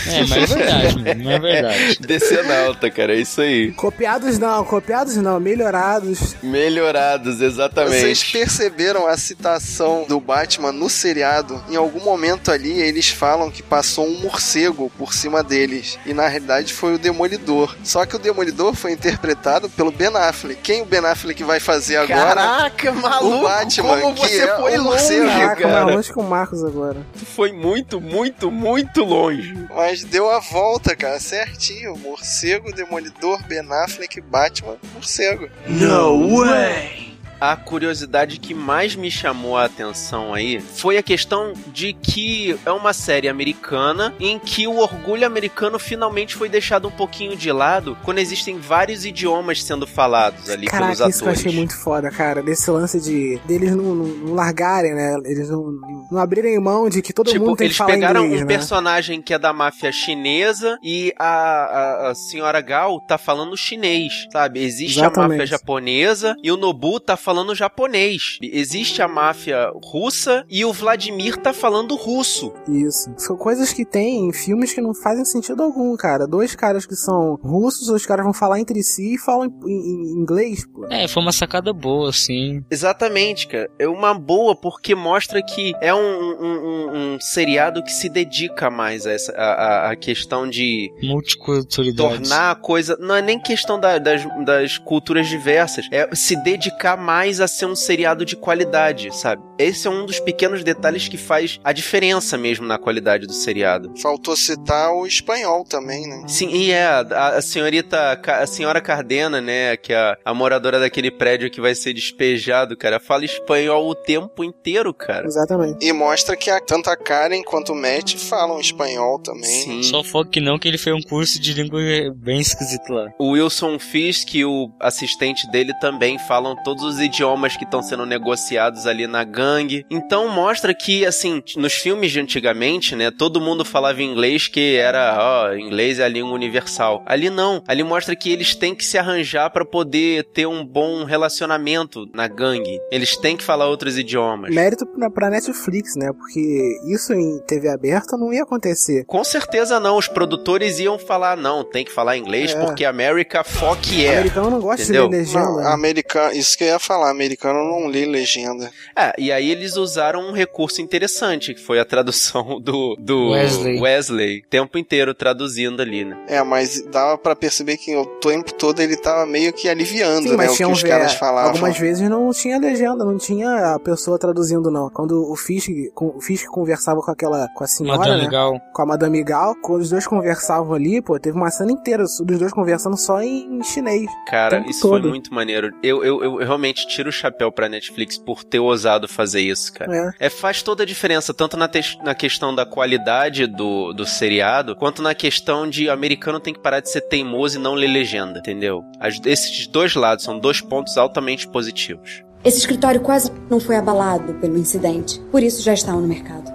É, mas é verdade, mano, não é verdade. Decenalta, cara, é isso aí. Copiados não, copiados não, melhorados. Melhorados, Vocês exatamente. perceberam a citação do Batman no seriado? Em algum momento ali eles falam que passou um morcego por cima deles. E na realidade foi o Demolidor. Só que o Demolidor foi interpretado pelo Ben Affleck. Quem o Ben Affleck vai fazer agora? Caraca, maluco! O Batman, como que você é foi o longe, morcego. Caraca, cara. mais longe que o Marcos agora. Tu foi muito, muito, muito longe. Mas deu a volta, cara, certinho. Morcego, Demolidor, Ben Affleck, Batman, morcego. No way! A curiosidade que mais me chamou a atenção aí foi a questão de que é uma série americana em que o orgulho americano finalmente foi deixado um pouquinho de lado quando existem vários idiomas sendo falados ali Caraca, pelos isso que eu atores. achei muito foda, cara. Desse lance de deles não, não, não largarem, né? Eles não, não abrirem mão de que todo tipo, mundo tem eles que falar pegaram inglês, um né? personagem que é da máfia chinesa e a, a, a senhora Gal tá falando chinês, sabe? Existe a Exatamente. máfia japonesa e o Nobu tá falando japonês. Existe a máfia russa e o Vladimir tá falando russo. Isso. São coisas que tem em filmes que não fazem sentido algum, cara. Dois caras que são russos, os caras vão falar entre si e falam em, inglês, pô. É, foi uma sacada boa, assim. Exatamente, cara. É uma boa porque mostra que é um, um, um- um seriado que se dedica mais a essa a, a- a questão de Multiculturalidade. tornar a coisa. Não é nem questão da- das, das culturas diversas. É se dedicar mais a ser um seriado de qualidade, sabe? Esse é um dos pequenos detalhes que faz a diferença mesmo na qualidade do seriado. Faltou citar o espanhol também, né? Sim, e é, a, a senhorita, a senhora Cardena, né, que é a, a moradora daquele prédio que vai ser despejado, cara, fala espanhol o tempo inteiro, cara. Exatamente. E mostra que a, tanto a Karen quanto o Matt falam espanhol também. Sim. Só foco que não, que ele fez um curso de língua bem esquisito lá. O Wilson Fisk e o assistente dele também falam todos os idiomas que estão sendo negociados ali na gangue. Então mostra que, assim, nos filmes de antigamente, né, todo mundo falava inglês que era, ó, inglês é a língua universal. Ali não. Ali mostra que eles têm que se arranjar pra poder ter um bom relacionamento na gangue. Eles têm que falar outros idiomas. Mérito pra, pra Netflix, né? Porque isso em TV aberta não ia acontecer. Com certeza não, os produtores iam falar, não, tem que falar inglês É. porque America fuck O yeah. americano não gosta Entendeu? de. Não, né? americano, isso que eu ia falar, americano não lê legenda. É, e aí eles usaram um recurso interessante, que foi a tradução do, do Wesley. Wesley, o tempo inteiro traduzindo ali, né? É, mas dava pra perceber que o tempo todo ele tava meio que aliviando, Sim, né, mas o que tinha os caras é, falavam. Algumas vezes não tinha legenda, não tinha a pessoa traduzindo, não. Quando o Fisk, com- o Fisk conversava com aquela, com a senhora, Madame né? Gal. Com a Madame Gal, quando os dois conversavam ali, pô, teve uma cena inteira dos dois conversando só em chinês. Cara, isso todo. foi muito maneiro. Eu, eu, eu realmente tiro o chapéu pra Netflix por ter ousado fazer isso, cara. É. É, faz toda a diferença, tanto na, na questão da qualidade do, do seriado, quanto na questão de o americano tem que parar de ser teimoso e não ler legenda, entendeu? As- esses dois lados são dois pontos altamente positivos. Esse escritório quase não foi abalado pelo incidente, por isso já está no mercado.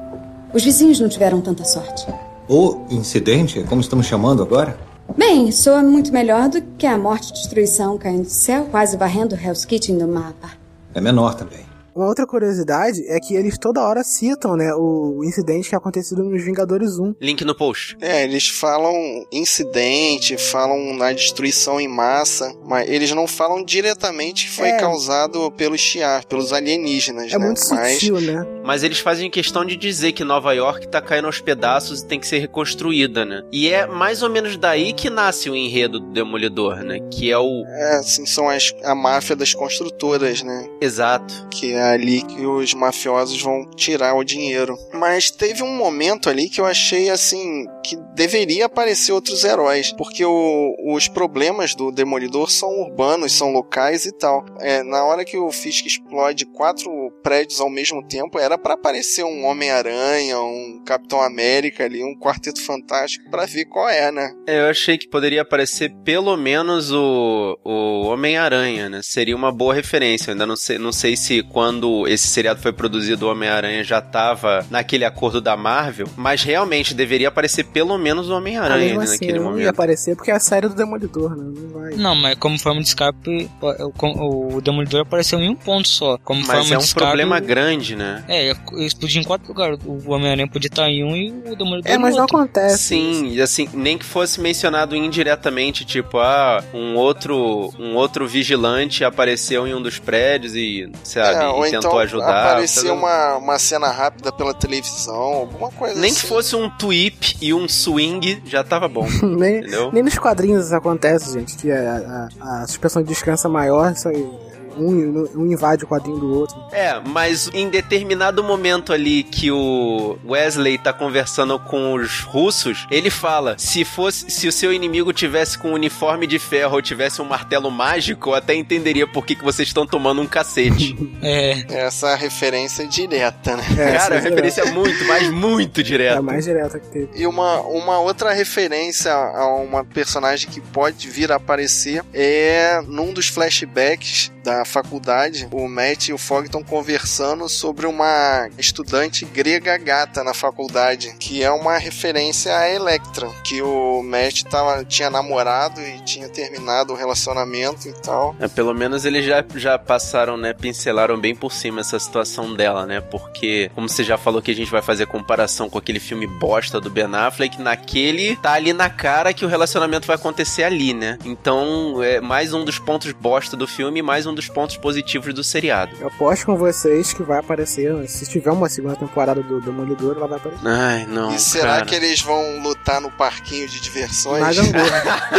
Os vizinhos não tiveram tanta sorte. O incidente, como estamos chamando agora? Bem, soa muito melhor do que a morte e destruição caindo do céu, quase varrendo Hell's Kitchen do mapa. É menor também. Uma outra curiosidade é que eles toda hora citam, né, o incidente que é acontecido nos Vingadores 1. Link no post. É, eles falam incidente, falam na destruição em massa, mas eles não falam diretamente que foi É. causado pelos Shi'ar, pelos alienígenas, É né? muito mas sutil, né? Mas eles fazem questão de dizer que Nova York tá caindo aos pedaços e tem que ser reconstruída, né? E é mais ou menos daí que nasce o enredo do Demolidor, né? Que é o. é, assim, são as, a máfia das construtoras, né? Exato. Que é ali que os mafiosos vão tirar o dinheiro. Mas teve um momento ali que eu achei assim que deveria aparecer outros heróis, porque o- os problemas do Demolidor são urbanos, são locais e tal. É, na hora que o Fisk explode quatro prédios ao mesmo tempo, era pra aparecer um Homem-Aranha, um Capitão América ali, um Quarteto Fantástico pra ver qual é, né? É, Eu achei que poderia aparecer pelo menos o, o Homem-Aranha, né? Seria uma boa referência. Eu ainda não sei, não sei se quando esse seriado foi produzido, o Homem-Aranha já tava naquele acordo da Marvel, mas realmente deveria aparecer pelo menos o Ah, Homem-Aranha né, assim, naquele não ia momento. aparecer porque é a série do Demolidor, né? Não vai. Não, mas como forma de escape, o, o Demolidor apareceu em um ponto só. Como Mas forma é de um escape, problema grande, né? É, ia explodir em quatro lugares. O Homem-Aranha podia estar em um e o Demolidor É, em mas não acontece. Sim, e assim, nem que fosse mencionado indiretamente, tipo, ah, um outro, um outro vigilante apareceu em um dos prédios e, sabe, É, ou e então tentou ajudar. aparecer uma, uma cena rápida pela televisão, alguma coisa Nem assim. que fosse um tweep e um swing, já tava bom. nem, Entendeu? nem nos quadrinhos isso acontece, gente. Que a, a, a suspensão de descanso é maior, isso aí um, um invade o quadrinho do outro. É, mas em determinado momento ali que o Wesley tá conversando com os russos, ele fala: se fosse, se o seu inimigo tivesse com um uniforme de ferro ou tivesse um martelo mágico, eu até entenderia por que, que vocês estão tomando um cacete. é. Essa referência é direta, né? É, Cara, a é referência é muito, mas muito É direta. a mais direta que teve. E uma, uma outra referência a uma personagem que pode vir a aparecer é num dos flashbacks da faculdade, o Matt e o Fogg estão conversando sobre uma estudante grega gata na faculdade, que é uma referência a Electra, que o Matt tava, tinha namorado e tinha terminado o relacionamento e tal. É, pelo menos eles já, já passaram, né? Pincelaram bem por cima essa situação dela, né? Porque, como você já falou que a gente vai fazer comparação com aquele filme bosta do Ben Affleck, naquele tá ali na cara que o relacionamento vai acontecer ali, né? Então, é mais um dos pontos bosta do filme mais um dos pontos positivos do seriado. Eu aposto com vocês que vai aparecer. Se tiver uma segunda temporada do Demolidor, ela vai aparecer. Ai, não. e será cara. que eles vão lutar no parquinho de diversões? Na gangorra.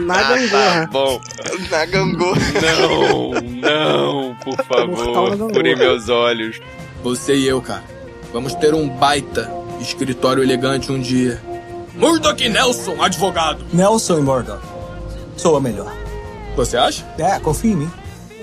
Na Ah, tá gangorra. bom. Na gangorra. Não, não, por favor, furem meus olhos. Você e eu, cara. Vamos ter um baita escritório elegante um dia. Murdoch Nelson, advogado. Nelson e Murdoch. Sou a melhor. Você acha? É, confia em mim.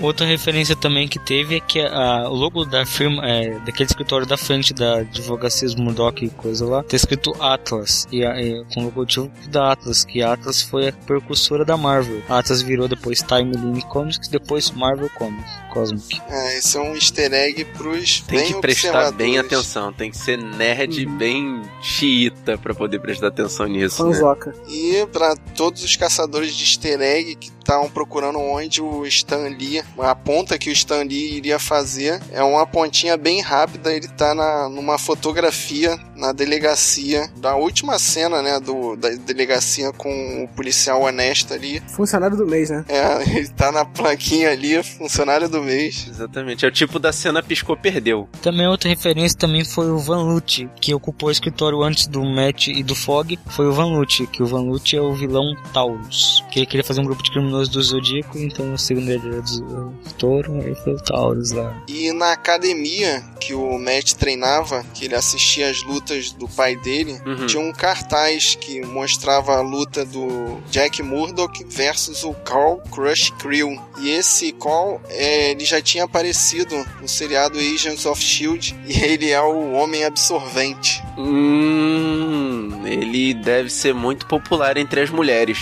Outra referência também que teve é que a, o logo da firma, é, daquele escritório da frente da advocacia Murdoch e coisa lá, tá escrito Atlas, e, a- e com o logotipo da Atlas, que Atlas foi a precursora da Marvel. A Atlas virou depois Timeline Comics, depois Marvel Comics, Cosmic. É, esse é um easter egg pros Tem bem que prestar bem atenção, tem que ser nerd bem xiita pra poder prestar atenção nisso. Né? Fanzoca. E para todos os caçadores de easter egg que estavam procurando onde o Stan Lee, a ponta que o Stan Lee iria fazer, é uma pontinha bem rápida. Ele tá na, numa fotografia na delegacia, da última cena, né, do, da delegacia com o policial honesto ali. Funcionário do mês, né? É, ele tá na plaquinha ali, funcionário do mês. Exatamente, é o tipo da cena piscou, perdeu. Também outra referência também foi o Van Lute, que ocupou o escritório antes do Matt e do Fog, foi o Van Lute, que o Van Lute é o vilão Taurus, que ele queria fazer um grupo de criminosos do Zodíaco, então o segundo ele era do Touro, aí foi o Taurus lá. E na academia que o Matt treinava, que ele assistia as lutas do pai dele, Uhum. tinha um cartaz que mostrava a luta do Jack Murdoch versus o Carl Crush Creel. E esse Carl, é, ele já tinha aparecido no seriado Agents of S.H.I.E.L.D. e ele é o Homem Absorvente. Hum, ele deve ser muito popular entre as mulheres.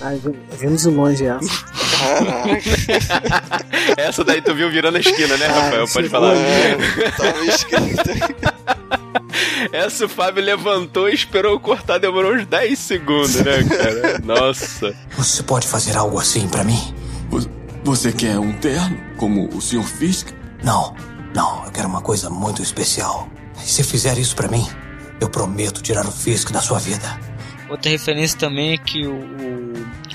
Ai, vi- vimos de longe essa. Caraca. Essa daí tu viu virando a esquina, né, Rafael? Pode falar. É, tava escrito. Essa o Fábio levantou e esperou eu cortar, demorou uns 10 segundos, né, cara? Nossa. Você pode fazer algo assim pra mim? Você quer um terno, como o Sr. Fisk? Não, não. Eu quero uma coisa muito especial. Se fizer isso pra mim, eu prometo tirar o Fisk da sua vida. Outra referência também é que o, o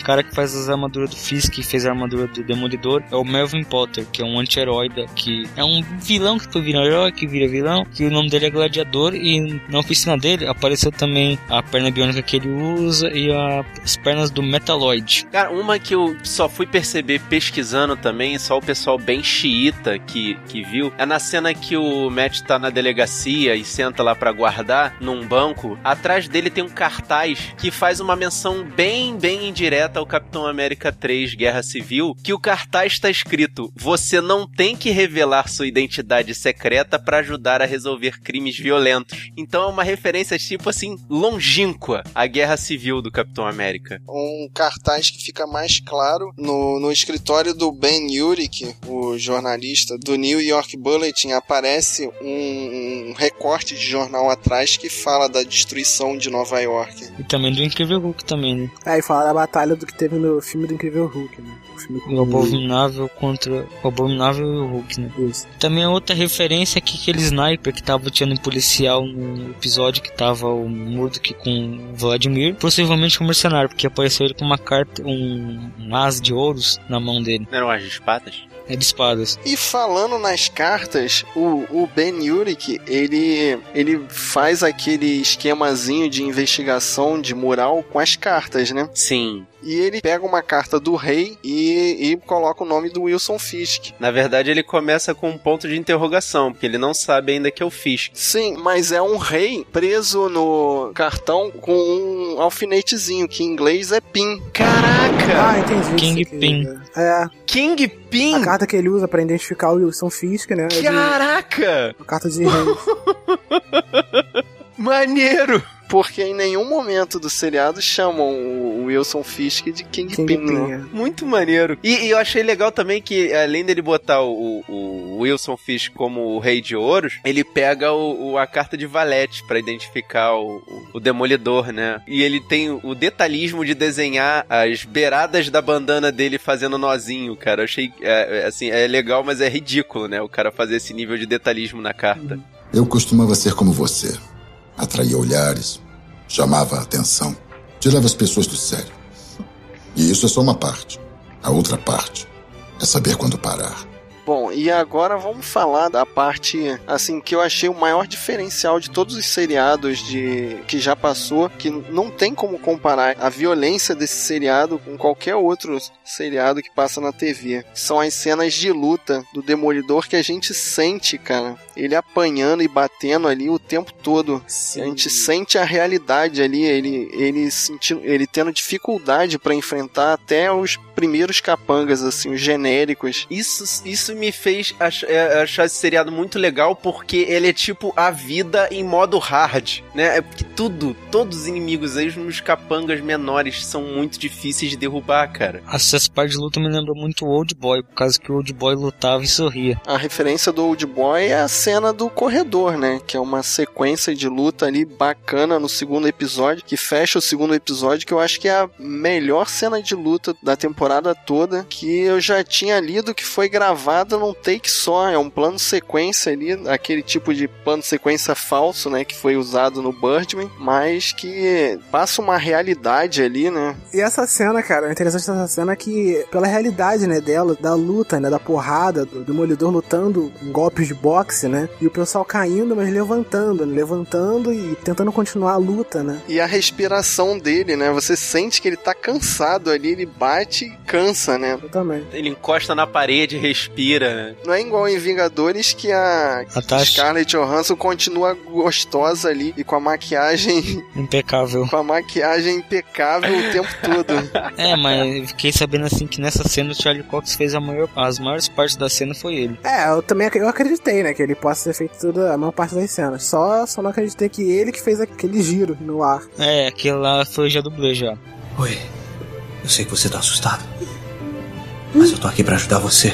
cara que faz as armaduras do Fisk, que fez a armadura do Demolidor, é o Melvin Potter, que é um anti-herói, que é um vilão que foi virar herói, que vira vilão, que o nome dele é Gladiador, e na oficina dele apareceu também a perna biônica que ele usa e a- as pernas do Metaloid. Cara, uma que eu só fui perceber pesquisando também, só o pessoal bem xiita que, que viu, é na cena que o Matt tá na delegacia e senta lá pra guardar num banco. Atrás dele tem um cartaz que faz uma menção bem, bem indireta ao Capitão América 3 Guerra Civil, que o cartaz tá escrito: Você não tem que revelar sua identidade secreta pra ajudar a resolver crimes violentos. Então é uma referência tipo assim, longínqua à Guerra Civil do Capitão América. um cartaz que fica mais claro no, no escritório do Ben Urich, o jornalista do New York Bulletin, aparece um, um recorte de jornal atrás que fala da destruição de Nova York. E também do Incrível Hulk também, né? Aí fala da batalha do que teve no filme do Incrível Hulk, né? O filme com O Abominável contra o Abominável e o Hulk, né? Isso. Também a outra referência é que aquele sniper que tava tirando um policial no episódio que tava o Murdock com o Vladimir, possivelmente um mercenário, porque apareceu ele com uma carta, um, um as de ouros na mão dele. Não eram as de espadas? É de espadas. E falando nas cartas, o, o Ben Urich, ele, ele faz aquele esquemazinho de investigação de mural com as cartas, né? Sim. E ele pega uma carta do rei e, e coloca o nome do Wilson Fisk. Na verdade, ele começa com um ponto de interrogação, porque ele não sabe ainda que é o Fisk. Sim, mas é um rei preso no cartão com um alfinetezinho, que em inglês é pin. Caraca! Ah, entendi. Kingpin. É. Kingpin? A carta que ele usa pra identificar o Wilson Fisk, né? é de- Caraca! A carta de rei. Maneiro! Porque em nenhum momento do seriado chamam o Wilson Fisk de Kingpin. Kingpin, né? é. Muito maneiro. E, e eu achei legal também que, além dele botar o, o Wilson Fisk como o rei de ouros, ele pega o, o- a carta de valete pra identificar o, o- o demolidor, né? E ele tem o detalhismo de desenhar as beiradas da bandana dele fazendo nozinho, cara. Eu achei, é, é, assim, é legal, mas é ridículo, né? O cara fazer esse nível de detalhismo na carta. Eu costumava ser como você. Atraía olhares, chamava a atenção, tirava as pessoas do sério. E isso é só uma parte. A outra parte é saber quando parar. Bom, e agora vamos falar da parte, assim, que eu achei o maior diferencial de todos os seriados de que já passou, que não tem como comparar a violência desse seriado com qualquer outro seriado que passa na TV. São as cenas de luta do Demolidor que a gente sente, cara. Ele apanhando e batendo ali o tempo todo. A gente sente a realidade ali, ele ele sentindo, ele tendo dificuldade pra enfrentar até os primeiros capangas assim, os genéricos. Isso, isso me fez ach- é, achar esse seriado muito legal porque ele é tipo a vida em modo hard, né? É porque tudo, todos os inimigos aí, nos capangas menores, são muito difíceis de derrubar, cara. Essa parte de luta me lembrou muito o Old Boy, por causa que o Old Boy lutava e sorria. A referência do Old Boy é a cena do corredor, né? Que é uma sequência de luta ali bacana no segundo episódio, que fecha o segundo episódio, que eu acho que é a melhor cena de luta da temporada toda, que eu já tinha lido que foi gravada num take só, é um plano sequência ali, aquele tipo de plano sequência falso, né? Que foi usado no Birdman, mas que passa uma realidade ali, né? E essa cena, cara, o interessante dessa cena é que, pela realidade, né, dela, da luta, né, da porrada, do Demolidor lutando em golpes de boxe, né, e o pessoal caindo, mas levantando, né, levantando e tentando continuar a luta, né. E a respiração dele, né? Você sente que ele tá cansado ali, ele bate e cansa, né? Exatamente. Ele encosta na parede, respira, né? Não é igual em Vingadores que a, A. Scarlett Johansson continua gostosa ali e com a maquiagem, Impecável. com a maquiagem impecável o tempo todo. É, mas eu fiquei sabendo assim que nessa cena o Charlie Cox fez a maior, as maiores partes da cena foi ele. É, eu também eu acreditei, né, que ele possa ter feito toda a maior parte das cenas. Só, só não acreditei que ele que fez aquele giro no ar. É, aquele lá foi já dublê já. Oi, eu sei que você tá assustado. Mas eu tô aqui pra ajudar você.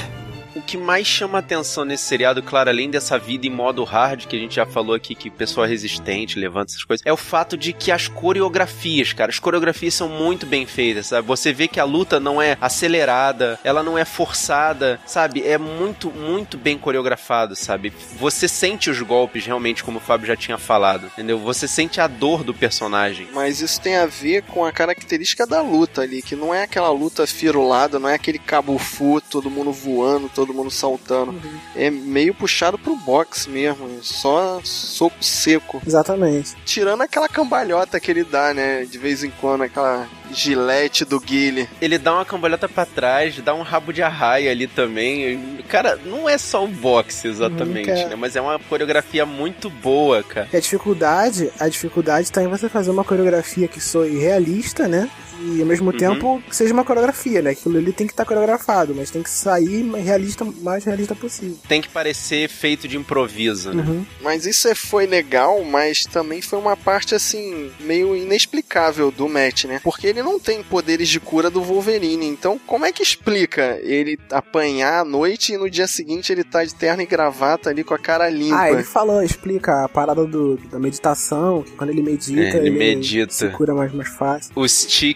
Que mais chama atenção nesse seriado, claro, além dessa vida em modo hard, que a gente já falou aqui, que pessoa resistente, levanta essas coisas, é o fato de que as coreografias, cara, as coreografias são muito bem feitas, sabe? Você vê que a luta não é acelerada, ela não é forçada, sabe? É muito, muito bem coreografado, sabe? Você sente os golpes, realmente, como o Fábio já tinha falado, entendeu? Você sente a dor do personagem. Mas isso tem a ver com a característica da luta ali, que não é aquela luta firulada, não é aquele cabo fu, todo mundo voando, todo mundo saltando. É meio puxado pro boxe mesmo, só soco seco. Exatamente. Tirando aquela cambalhota que ele dá, né, de vez em quando, aquela gilete do Guile. Ele dá uma cambalhota pra trás, dá um rabo de arraia ali também. Cara, não é só um boxe exatamente, Nunca. né? Mas é uma coreografia muito boa, cara. E a dificuldade, a dificuldade tá em você fazer uma coreografia que soe realista, né? E ao mesmo Uhum. tempo que seja uma coreografia, né? Aquilo ali tem que estar coreografado, mas tem que sair realista, mais realista possível. Tem que parecer feito de improviso, né? Uhum. Mas isso é- foi legal, mas também foi uma parte assim, meio inexplicável do Matt, né? Porque ele não tem poderes de cura do Wolverine. Então, como é que explica ele apanhar à noite e no dia seguinte ele tá de terno e gravata ali com a cara limpa? Ah, ele falou, explica a parada do, da meditação, que quando ele medita, É, ele medita. se cura mais, mais fácil. O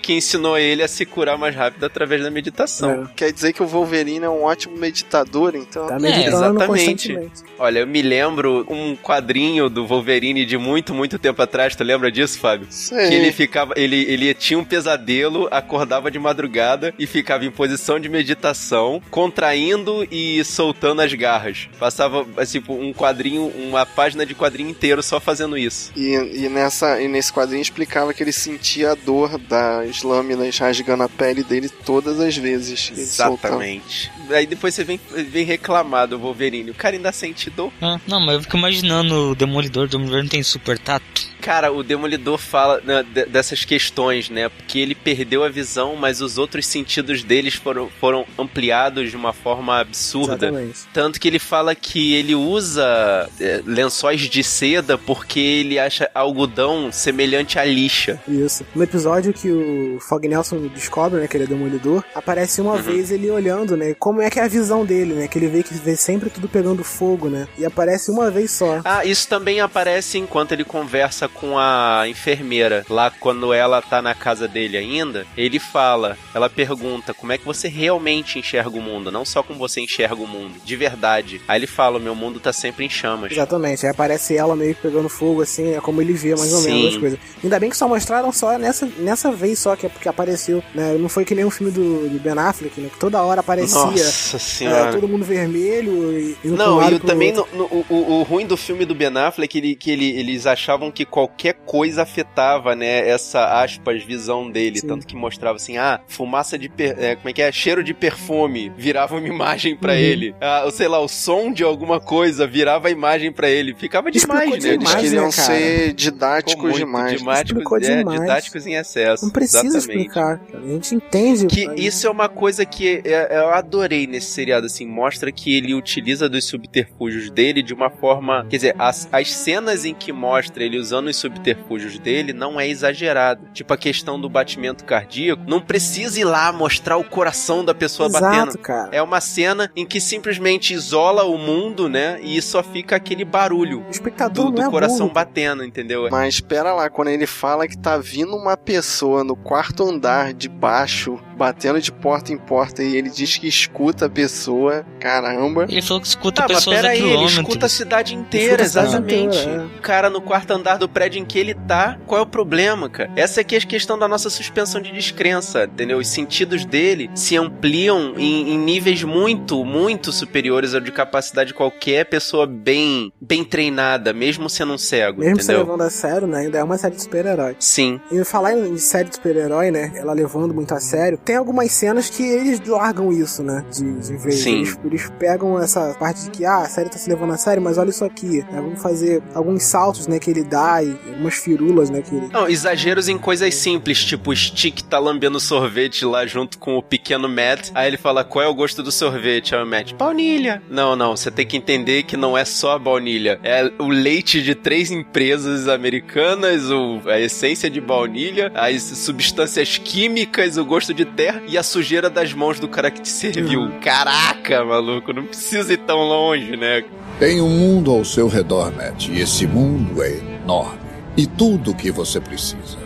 Stick ensinou ele a se curar mais rápido através da meditação. Quer dizer que o Wolverine é um ótimo meditador, então. Tá É, meditando exatamente. constantemente. Olha, eu me lembro um quadrinho do Wolverine de muito, muito tempo atrás. Tu lembra disso, Fábio? Sei. Que ele ficava, ele, ele tinha um pesadelo, acordava de madrugada e ficava em posição de meditação, contraindo e soltando as garras. Passava, assim, um quadrinho, uma página de quadrinho inteiro só fazendo isso. E, e, nessa, e nesse quadrinho explicava que ele sentia a dor das lâminas rasgando a pele dele todas as vezes. Exatamente. Aí depois você vem, vem reclamar do Wolverine. O cara ainda sente dor. Ah, não, mas eu fico imaginando o Demolidor. O Demolidor não tem super tato. Cara, o Demolidor fala né, de- dessas questões, né? Porque ele perdeu a visão, mas os outros sentidos deles foram, foram ampliados de uma forma absurda. Exatamente. Tanto que ele fala que ele usa é, lençóis de seda porque ele acha algodão semelhante à lixa. Isso. No episódio que o Fog Nelson descobre, né, que ele é demolidor, aparece uma vez ele olhando, né, como é que é a visão dele, né, que ele vê que vê sempre tudo pegando fogo, né, e aparece uma vez só. Ah, isso também aparece enquanto ele conversa com a enfermeira. Lá quando ela tá na casa dele ainda, ele fala, ela pergunta como é que você realmente enxerga o mundo, não só como você enxerga o mundo, de verdade. Aí ele fala, meu mundo tá sempre em chamas. Exatamente, aí aparece ela meio que pegando fogo, assim, é como ele vê mais ou Sim. menos as coisas. Ainda bem que só mostraram só nessa, nessa vez só que, que apareceu, né? Não foi que nem um filme do, do Ben Affleck, né? Que toda hora aparecia Nossa é, senhora. todo mundo vermelho e, e Não, e o- também no- no- o, o- o ruim do filme do Ben Affleck é que, ele, que ele- eles achavam que qualquer coisa afetava, né, essa, aspas, visão dele. Tanto que mostrava assim, ah, fumaça de, per- é, como é que é? Cheiro de perfume, virava uma imagem pra Uhum. ele. Ah, ou sei lá, o som de alguma coisa virava a imagem pra ele. Ficava demais, né? Eles queriam ser didáticos demais. didáticos, é, demais. didáticos em excesso. Não precisa exatamente. explicar, cara. A gente entende. Que isso é uma coisa que é- eu adorei nesse seriado, assim, mostra que ele utiliza dos subterfúgios dele de uma forma. Quer dizer, as, as cenas em que mostra ele usando os subterfúgios dele não é exagerado. Tipo a questão do batimento cardíaco, não precisa ir lá mostrar o coração da pessoa Exato, batendo. cara. É uma cena em que simplesmente isola o mundo, né? E só fica aquele barulho espectador do, do não é coração burro. batendo, entendeu? Mas espera lá, quando ele fala que tá vindo uma pessoa no quarto andar de baixo, batendo de porta em porta, e ele diz que escuta a pessoa, caramba. Ele falou que escuta Tá, mas pessoas pera a aí, ele escuta a cidade inteira, exatamente. inteira, O cara no quarto andar do prédio em que ele tá, qual é o problema, cara? Essa aqui é a questão da nossa suspensão de descrença, entendeu? Os sentidos dele se ampliam em, em níveis muito, muito superiores ao de capacidade de qualquer pessoa bem, bem treinada, mesmo sendo um cego, Mesmo se entendeu? levando a sério, né? Ainda é uma série de super-herói. Sim. E falar em série de super-herói, né? Ela levando muito a sério. Tem algumas cenas que eles largam isso, né? De, de vez. Sim. Eles, eles pegam essa parte de que, ah, a série tá se levando a sério, mas olha isso aqui. né, vamos fazer alguns saltos, né? Que ele dá e algumas firulas, né? Que ele. Não, exageros em coisas simples, tipo o Stick tá lambendo sorvete lá junto com o pequeno Matt. Aí ele fala: qual é o gosto do sorvete? Aí o Matt, baunilha. Não, não, você tem que entender que não é só a baunilha. É o leite de três empresas americanas, o, a essência de baunilha, as substâncias químicas, o gosto de terra e a sujeira das mãos do cara que te serviu. Caraca, maluco, não precisa ir tão longe, né? Tem um mundo ao seu redor, Matt, e esse mundo é enorme. E tudo o que você precisa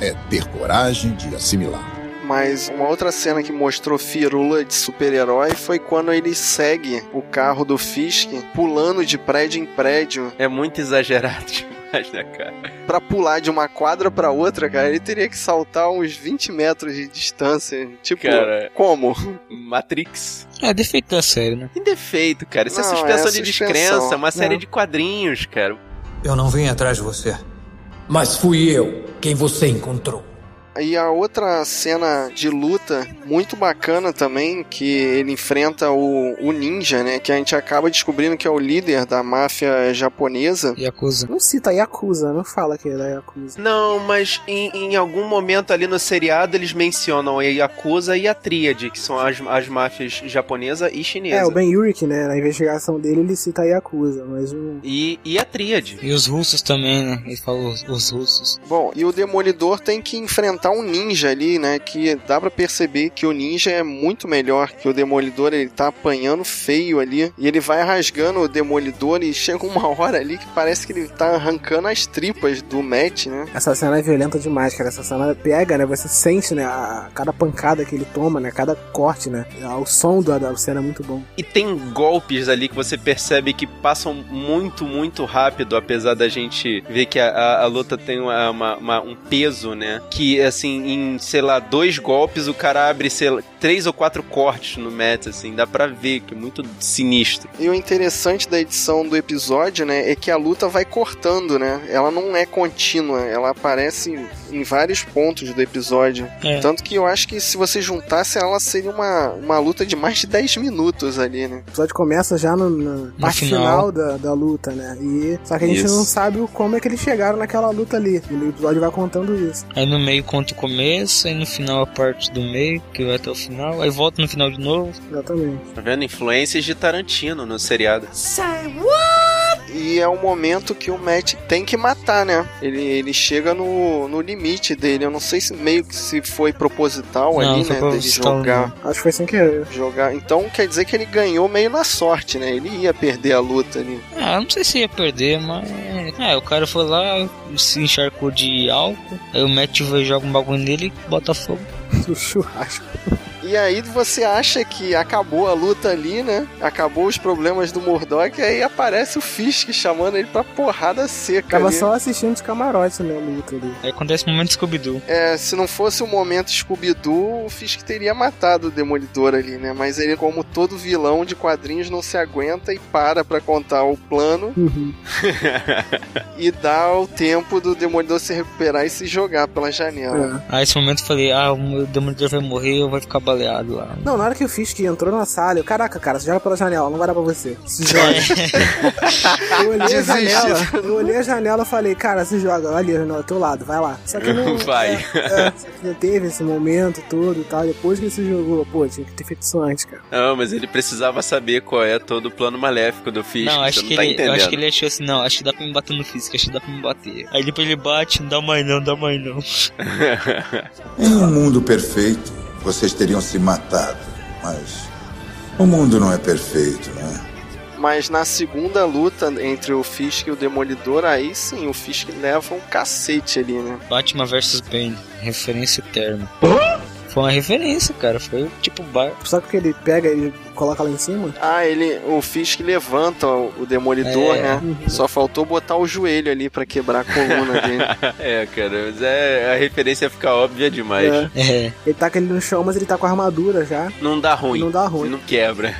é ter coragem de assimilar. Mas uma outra cena que mostrou firula de super-herói foi quando ele segue o carro do Fisk pulando de prédio em prédio. É muito exagerado demais, né, cara? Pra pular de uma quadra pra outra, cara, ele teria que saltar uns 20 metros de distância. Tipo, Cara, como? Matrix. É defeito da série, né? Que defeito, cara. Isso é Não, suspensão é de suspensão. descrença, uma série Não. de quadrinhos, cara. Eu não vim atrás de você. Mas fui eu quem você encontrou. E a outra cena de luta muito bacana também, que ele enfrenta o, o ninja, né? Que a gente acaba descobrindo que é o líder da máfia japonesa. Yakuza. Não cita Yakuza, não fala que é da Yakuza. Não, mas em, em algum momento ali no seriado eles mencionam a Yakuza e a Tríade, que são as, as máfias japonesa e chinesa. É, o Ben Urich, né? Na investigação dele ele cita a Yakuza, mas o. E, e a Tríade. E os russos também, né? Ele falou os, os russos. Bom, e o Demolidor tem que enfrentar um ninja ali, né? Que dá pra perceber que o ninja é muito melhor que o Demolidor. Ele tá apanhando feio ali. E ele vai rasgando o Demolidor e chega uma hora ali que parece que ele tá arrancando as tripas do Matt, né? Essa cena é violenta demais, cara. Essa cena pega, né? Você sente, né? A, cada pancada que ele toma, né? Cada corte, né? O som da, da cena é muito bom. E tem golpes ali que você percebe que passam muito, muito rápido, apesar da gente ver que a, a- a luta tem uma- uma- uma- um peso, né? Que é, assim, em, sei lá, dois golpes, o cara abre, sei lá, três ou quatro cortes no Matt, assim, dá pra ver que é muito sinistro. E o interessante da edição do episódio, né, é que a luta vai cortando, né? Ela não é contínua, ela aparece em vários pontos do episódio. É. Tanto que eu acho que se você juntasse ela, seria uma, uma luta de mais de 10 minutos ali, né? O episódio começa já no, na parte final, final. da, da luta, né? E, só que a gente Isso. não sabe como é que eles chegaram naquela luta ali. E o episódio vai contando isso. Aí no meio conta o começo, aí no final a parte do meio, que vai até o final, aí volta no final de novo. Exatamente. Tá vendo? Influências de Tarantino no seriado. E é o momento que o Matt tem que matar, né? Ele, ele chega no, no limite dele. Eu não sei se meio que se foi proposital Não, ali, foi né? Dele jogar. Acho que foi sem querer. Jogar. Então quer dizer que ele ganhou meio na sorte, né? Ele ia perder a luta ali. Ah, não sei se ia perder, mas. É, o cara foi lá, se encharcou de álcool, aí o Matt vai joga um bagulho nele e bota fogo. O churrasco. E aí você acha que acabou a luta ali, né? Acabou os problemas do Murdoch, e aí aparece o Fisk chamando ele pra porrada seca. Tava ali. só assistindo de camarote, né? A luta ali. Aí acontece o momento Scooby-Doo. É, se não fosse o momento Scooby-Doo, o Fisk teria matado o Demolidor ali, né? Mas ele, como todo vilão de quadrinhos, não se aguenta e para pra contar o plano Uhum. e dá o tempo do Demolidor se recuperar e se jogar pela janela. É. Aí esse momento eu falei, ah, o Demolidor vai morrer ou vai ficar baleado lá. Não, na hora que o Fisk entrou na sala, eu, caraca, cara, você joga pela janela, não vai dar pra você. Se joga. eu olhei a janela, eu olhei a janela e falei, cara, se joga, ali a janela do teu lado, vai lá. Só que não. Vai. É, só que não teve esse momento todo e tal. Depois que ele se jogou, pô, tinha que ter feito isso antes, cara. Não, mas ele precisava saber qual é todo o plano maléfico do Fisk. Não, acho que tá ele, acho que ele achou assim, não, acho que dá pra me bater no físico, acho que dá pra me bater. Aí depois ele bate, não dá mais não, dá mais não. Em um mundo perfeito, vocês teriam se matado. Mas o mundo não é perfeito, né? Mas na segunda luta entre o Fisk e o Demolidor, aí sim, o Fisk leva um cacete ali, né? Batman vs Bane, referência eterna. Foi uma referência, cara, foi tipo bar. Só que ele pega e coloca lá em cima. Ah, ele, o Fisk levanta o, o Demolidor, É. né? Só faltou botar o joelho ali pra quebrar a coluna dele. é, cara, mas é, a referência fica óbvia demais. É. É. Ele taca ele no chão, mas ele tá com a armadura já. Não dá ruim. Não dá ruim. Não quebra.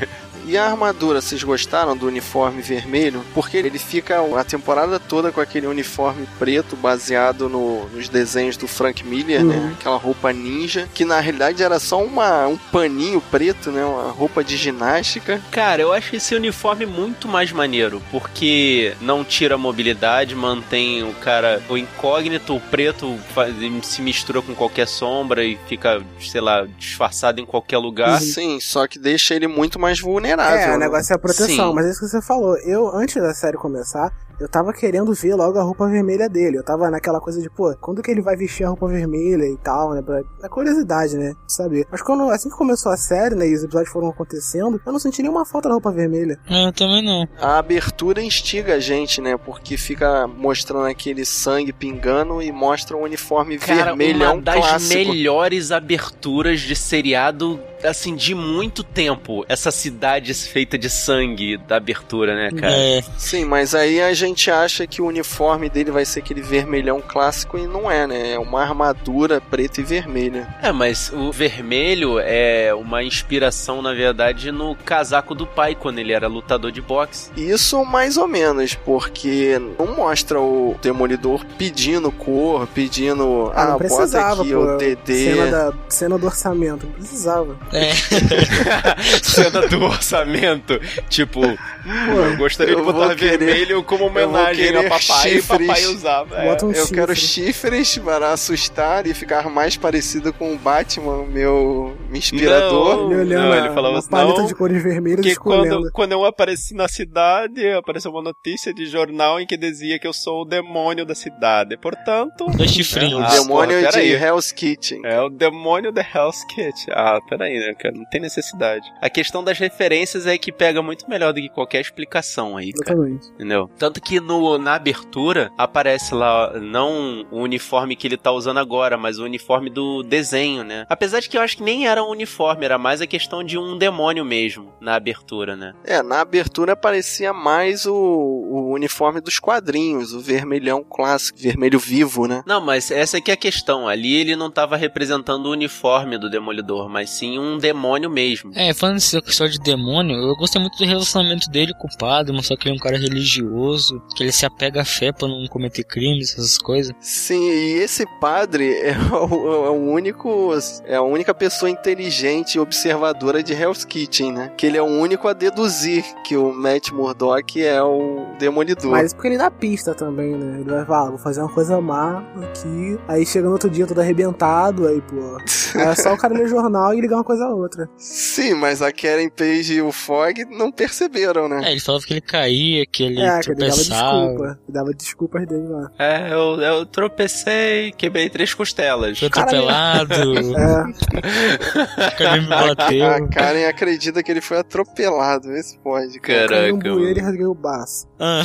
E a armadura, vocês gostaram do uniforme vermelho? Porque ele fica a temporada toda com aquele uniforme preto baseado no- nos desenhos do Frank Miller, Uhum. né? Aquela roupa ninja, que na realidade era só uma, um paninho preto, né? Uma roupa de ginástica. Cara, eu acho esse uniforme muito mais maneiro, porque não tira a mobilidade, mantém o cara o incógnito, o preto faz- se mistura com qualquer sombra e fica, sei lá, disfarçado em qualquer lugar. Sim, só que deixa ele muito mais vulnerável. É, o negócio é a proteção, Sim. mas é isso que você falou. Eu, antes da série começar, eu tava querendo ver logo a roupa vermelha dele. Eu tava naquela coisa de, pô, quando que ele vai vestir a roupa vermelha e tal, né? Pra, é curiosidade, né? De saber. Mas quando, assim que começou a série, né? E os episódios foram acontecendo, eu não senti nenhuma falta da roupa vermelha. Não, eu também não. A abertura instiga a gente, né? Porque fica mostrando aquele sangue pingando e mostra um uniforme Cara, vermelhão uma das clássico. melhores aberturas de seriado, assim, de muito tempo. Essa cidade feita de sangue da abertura, né, cara? É, Sim, mas aí a gente acha que o uniforme dele vai ser aquele vermelhão clássico e não é, né? É uma armadura preta e vermelha. É, mas o vermelho é uma inspiração, na verdade, no casaco do pai, quando ele era lutador de boxe. Isso mais ou menos, porque não mostra o Demolidor pedindo cor, pedindo. Ah, Ah, não bota precisava, aqui pô. o DD. Cena, da, cena do orçamento. Não precisava. É. Cena do orçamento. Tipo, eu gostaria eu de botar querer- vermelho como homenagem a papai e chifres. papai usava. É. Um Eu chifre. quero chifres para assustar e ficar mais parecido com o Batman, meu inspirador. Ele olhando Não, ele falava uma assim, paleta não, de cores vermelhas quando, quando eu apareci na cidade, apareceu uma notícia de jornal em que dizia que eu sou o demônio da cidade. Portanto. Dois chifrinhos. o Ah, demônio porra, de peraí. Hell's Kitchen. É o demônio da Hell's Kitchen. Ah, peraí, né, cara? Não tem necessidade. A questão das referências é que pega muito melhor do que qualquer explicação aí, cara. Exatamente. Entendeu? Tanto que no, na abertura aparece lá não o uniforme que ele tá usando agora, mas o uniforme do desenho, né? Apesar de que eu acho que nem era um uniforme, era mais a questão de um demônio mesmo na abertura, né? É, na abertura parecia mais o, o uniforme dos quadrinhos, o vermelhão clássico, vermelho vivo, né? Não, mas essa aqui é a questão. Ali ele não tava representando o uniforme do Demolidor, mas sim um demônio mesmo. É, falando essa questão de demônio, eu gostei muito do relacionamento dele com o padre, mostrar que ele é um cara religioso, que ele se apega à fé pra não cometer crimes, essas coisas. Sim, e esse padre é o, é o único. É a única pessoa inteligente e observadora de Hell's Kitchen, né? Que ele é o único a deduzir que o Matt Murdock é o demolidor. Mas porque ele dá pista também, né? Ele vai falar, vou fazer uma coisa má aqui. Aí chega no outro dia todo arrebentado, aí, pô. É só o cara ler jornal e ligar uma coisa a outra. Sim, mas a Karen Page e o Fog não perceberam, né? É, ele falava que ele caía, que ele É, que ele dava tropeçava. desculpa. Ele dava desculpas dele lá. É, eu, eu tropecei, quebrei três costelas. Foi atropelado. É. Cara me bateu. A Karen acredita que ele foi atropelado. Vê se pode. cara. Um Caraca, e mano. rasguei o baço. Ah,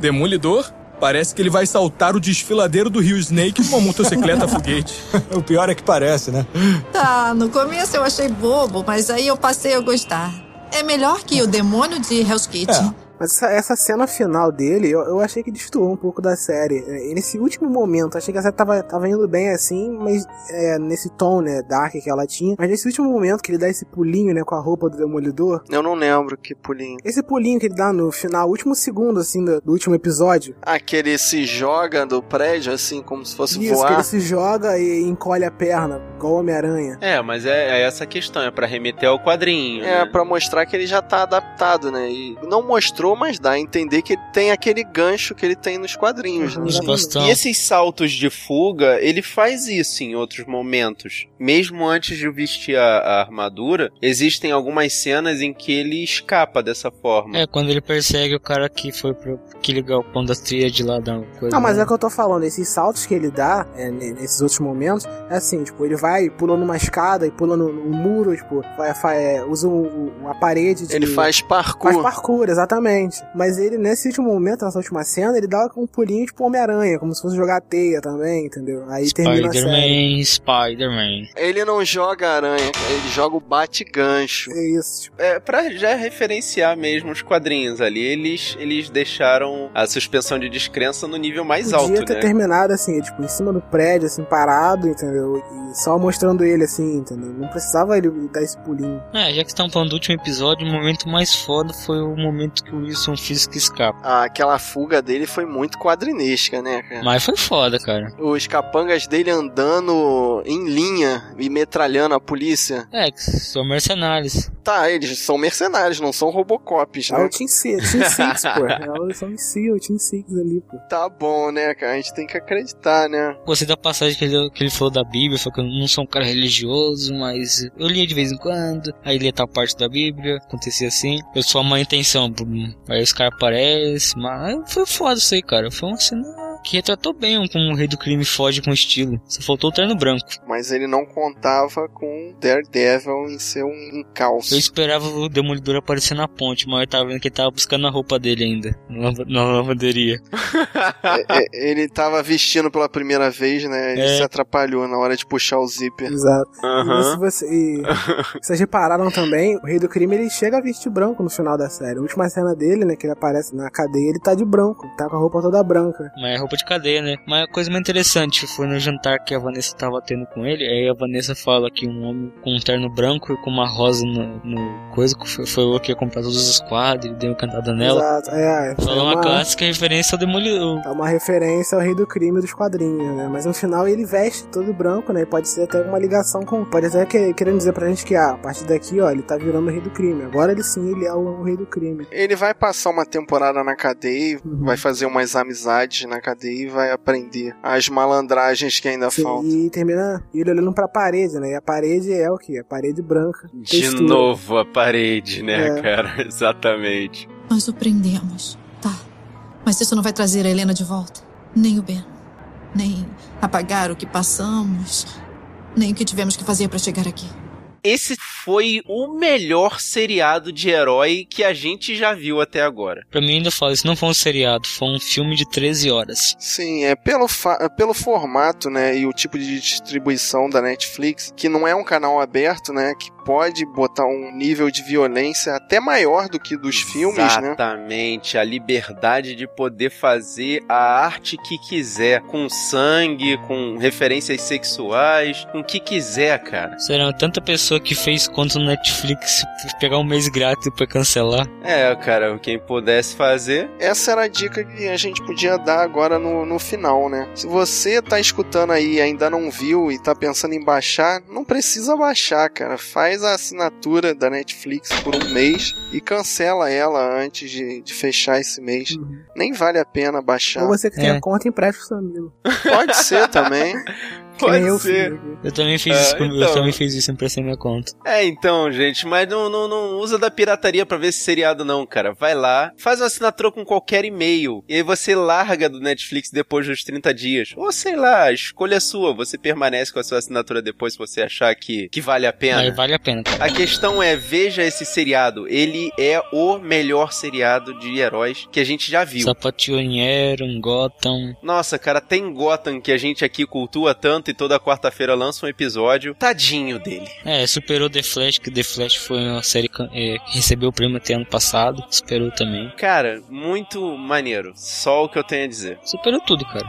Demolidor? Parece que ele vai saltar o desfiladeiro do Rio Snake com uma motocicleta foguete. o pior é que parece, né? Tá, no começo eu achei bobo, mas aí eu passei a gostar. É melhor que o demônio de Hell's Kitchen. Mas essa, essa cena final dele, eu, eu achei que destoou um pouco da série. É, nesse último momento, achei que a série tava, tava indo bem assim, mas é, nesse tom, né, dark que ela tinha. Mas nesse último momento que ele dá esse pulinho, né, com a roupa do Demolidor. Eu não lembro que pulinho. Esse pulinho que ele dá no final, último segundo, assim, do, do último episódio. Aquele Ah, se joga do prédio, assim, como se fosse Isso, que voar. ele se joga e encolhe a perna, igual o Homem-Aranha. É, mas é, é essa a questão, é pra remeter ao quadrinho. É, né? pra mostrar que ele já tá adaptado, né? E não mostrou, mas dá a entender que ele tem aquele gancho que ele tem nos quadrinhos. né? Os bastão. E esses saltos de fuga, ele faz isso em outros momentos. Mesmo antes de vestir a, a armadura, existem algumas cenas em que ele escapa dessa forma. É, quando ele persegue o cara que foi pro aquele galpão da tríade lá da coisa. Não, mas né? é o que eu tô falando, esses saltos que ele dá é, ne- nesses outros momentos, é assim, tipo, ele vai, pula numa escada e pula no, no muro, tipo, vai, fa- é, usa um- uma parede de... Ele faz parkour. Faz parkour, exatamente. Mas ele, nesse último momento, nessa última cena, ele dá um pulinho tipo Homem-Aranha, como se fosse jogar teia também, entendeu? Aí termina a série. Spider-Man, Spider-Man. Ele não joga aranha, ele joga o bate-gancho. É isso, tipo, É, pra já referenciar mesmo os quadrinhos ali, eles, eles deixaram a suspensão de descrença no nível mais podia alto, ter né? terminado assim, tipo, em cima do prédio, assim, parado, entendeu? E só mostrando ele assim, entendeu? Não precisava ele dar esse pulinho. É, já que estão falando do último episódio, o momento mais foda foi o momento que o Wilson Fisk escapa. Ah, aquela fuga dele foi muito quadrinesca, né, cara? Mas foi foda, cara. Os capangas dele andando em linha e metralhando a polícia. É, que são mercenários. Tá, eles são mercenários, não são robocops, É né? o Team Six, Team Six, pô. É o- São Seal, o Team Six ali, pô. Tá bom, né, cara? A gente tem que acreditar, né? Gostei da passagem que ele, que ele falou da Bíblia, falou que eu não sou um cara religioso, mas eu lia de vez em quando, aí lia tal parte da Bíblia, acontecia assim. Eu sou a má intenção. Aí os caras aparecem, mas foi foda isso aí, cara. Foi uma cena que retratou bem como o rei do crime foge com estilo. Só faltou o terno branco. Mas ele não contava com Daredevil em ser um encalço. Eu esperava o Demolidor aparecer na ponte, mas eu tava vendo que ele tava buscando a roupa dele ainda, na lava- na lavanderia. É, é, ele tava vestindo pela primeira vez, né? Ele É. se atrapalhou na hora de puxar o zíper. Exato. E se você, e, vocês repararam também, o Rei do Crime ele chega a vestir branco no final da série. A última cena dele, né, que ele aparece na cadeia, ele tá de branco, tá com a roupa toda branca. Mas é roupa de cadeia, né? Mas a coisa mais interessante foi no jantar que a Vanessa tava tendo com ele. Aí a Vanessa fala que um homem com um terno branco e com uma rosa no, no coisa foi, foi o que ia comprar todos os quadros, ele deu uma cantada nela. Exato. É, é, Falou uma uma, clássica referência ao Demolidor. é uma referência ao Rei do Crime dos quadrinhos, né? Mas no final ele veste todo branco, né? E pode ser até uma ligação com. Pode até que, querendo dizer pra gente que, ah, a partir daqui, ó, ele tá virando o Rei do Crime. Agora ele sim, ele é o, o Rei do Crime. Ele vai passar uma temporada na cadeia, Uhum. vai fazer umas amizades na cadeia e vai aprender as malandragens que ainda Sim, faltam. e termina ele olhando pra parede, né? E a parede é o que? A parede branca. De textura. novo a parede, né, É. cara? Exatamente. Nós o prendemos, tá. Mas isso não vai trazer a Helena de volta. Nem o Ben. Nem apagar o que passamos. Nem o que tivemos que fazer para chegar aqui. Esse foi o melhor seriado de herói que a gente já viu até agora. Pra mim ainda falo, isso não foi um seriado, foi um filme de 13 horas. Sim, é pelo, fa- pelo formato, né, e o tipo de distribuição da Netflix, que não é um canal aberto, né, que pode botar um nível de violência até maior do que dos filmes, né? Exatamente, a liberdade de poder fazer a arte que quiser, com sangue, com referências sexuais, com o que quiser, cara. Será tanta pessoa que fez conta no Netflix pegar um mês grátis depois cancelar. É, cara, quem pudesse fazer. Essa era a dica que a gente podia dar agora no, no final, né? Se você tá escutando aí e ainda não viu e tá pensando em baixar, não precisa baixar, cara. Faz a assinatura da Netflix por um mês e cancela ela antes de, de fechar esse mês. Nem vale a pena baixar. Ou você que tem É. a conta empresta seu amigo. Pode ser também. Nem eu ser. Eu também fiz Ah, isso, comigo, então. eu também fiz isso, emprestei minha conta. É, então, gente, mas não, não, não usa da pirataria pra ver esse seriado, não, cara. Vai lá, faz uma assinatura com qualquer e-mail. E aí você larga do Netflix depois dos 30 dias. Ou sei lá, a escolha é sua. Você permanece com a sua assinatura depois se você achar que, que vale a pena. Aí vale a pena, cara. A questão é, veja esse seriado. Ele é o melhor seriado de heróis que a gente já viu. Sapationeiro, Gotham. Nossa, cara, tem Gotham que a gente aqui cultua tanto e toda quarta-feira lança um episódio. Tadinho dele. É, superou The Flash, que The Flash foi uma série can- é, que recebeu o prêmio até ano passado. Superou também. Cara, muito maneiro. Só o que eu tenho a dizer. Superou tudo, cara.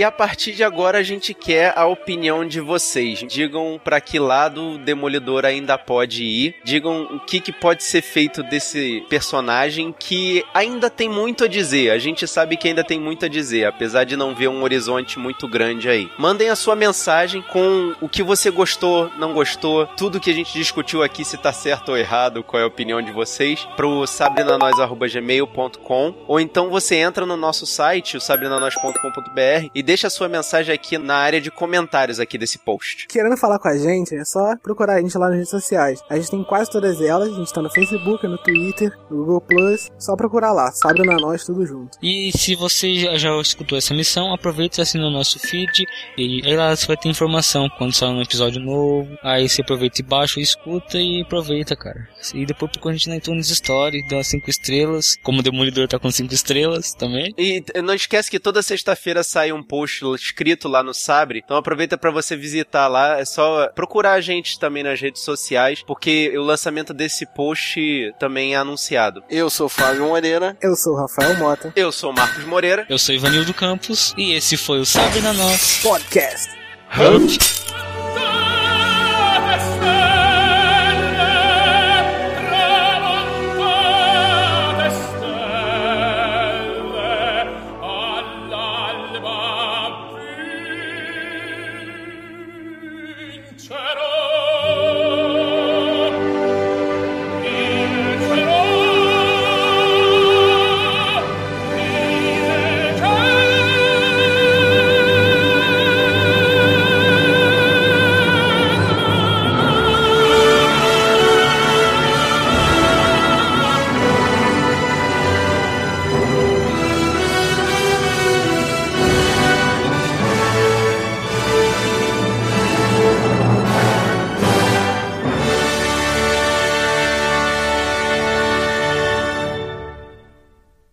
E a partir de agora a gente quer a opinião de vocês. Digam pra que lado o Demolidor ainda pode ir. Digam o que, que pode ser feito desse personagem que ainda tem muito a dizer. A gente sabe que ainda tem muito a dizer, apesar de não ver um horizonte muito grande aí. Mandem a sua mensagem com o que você gostou, não gostou, tudo que a gente discutiu aqui, se tá certo ou errado, qual é a opinião de vocês, pro sabrinanois.gmail.com ou então você entra no nosso site, o sabrinanois.com.br e deixa a sua mensagem aqui na área de comentários aqui desse post. Querendo falar com a gente, é só procurar a gente lá nas redes sociais. A gente tem quase todas elas, a gente tá no Facebook, no Twitter, no Google Plus. Só procurar lá, Sabre na Nós, tudo junto. E se você já, já escutou essa missão, aproveita e assina o nosso feed. E aí lá você vai ter informação quando sair um episódio novo. Aí você aproveita e baixa, escuta e aproveita, cara. E depois procura a gente na iTunes Story, dá umas 5 estrelas. Como o Demolidor tá com 5 estrelas também. E não esquece que toda sexta-feira sai um post escrito lá no Sabre, então aproveita pra você visitar lá, é só procurar a gente também nas redes sociais, porque o lançamento desse post também é anunciado. Eu sou Fábio Moreira. Eu sou o Rafael Mota. Eu sou o Marcos Moreira. Eu sou Ivanildo Campos e esse foi o Sabe na Nós Podcast. Hup.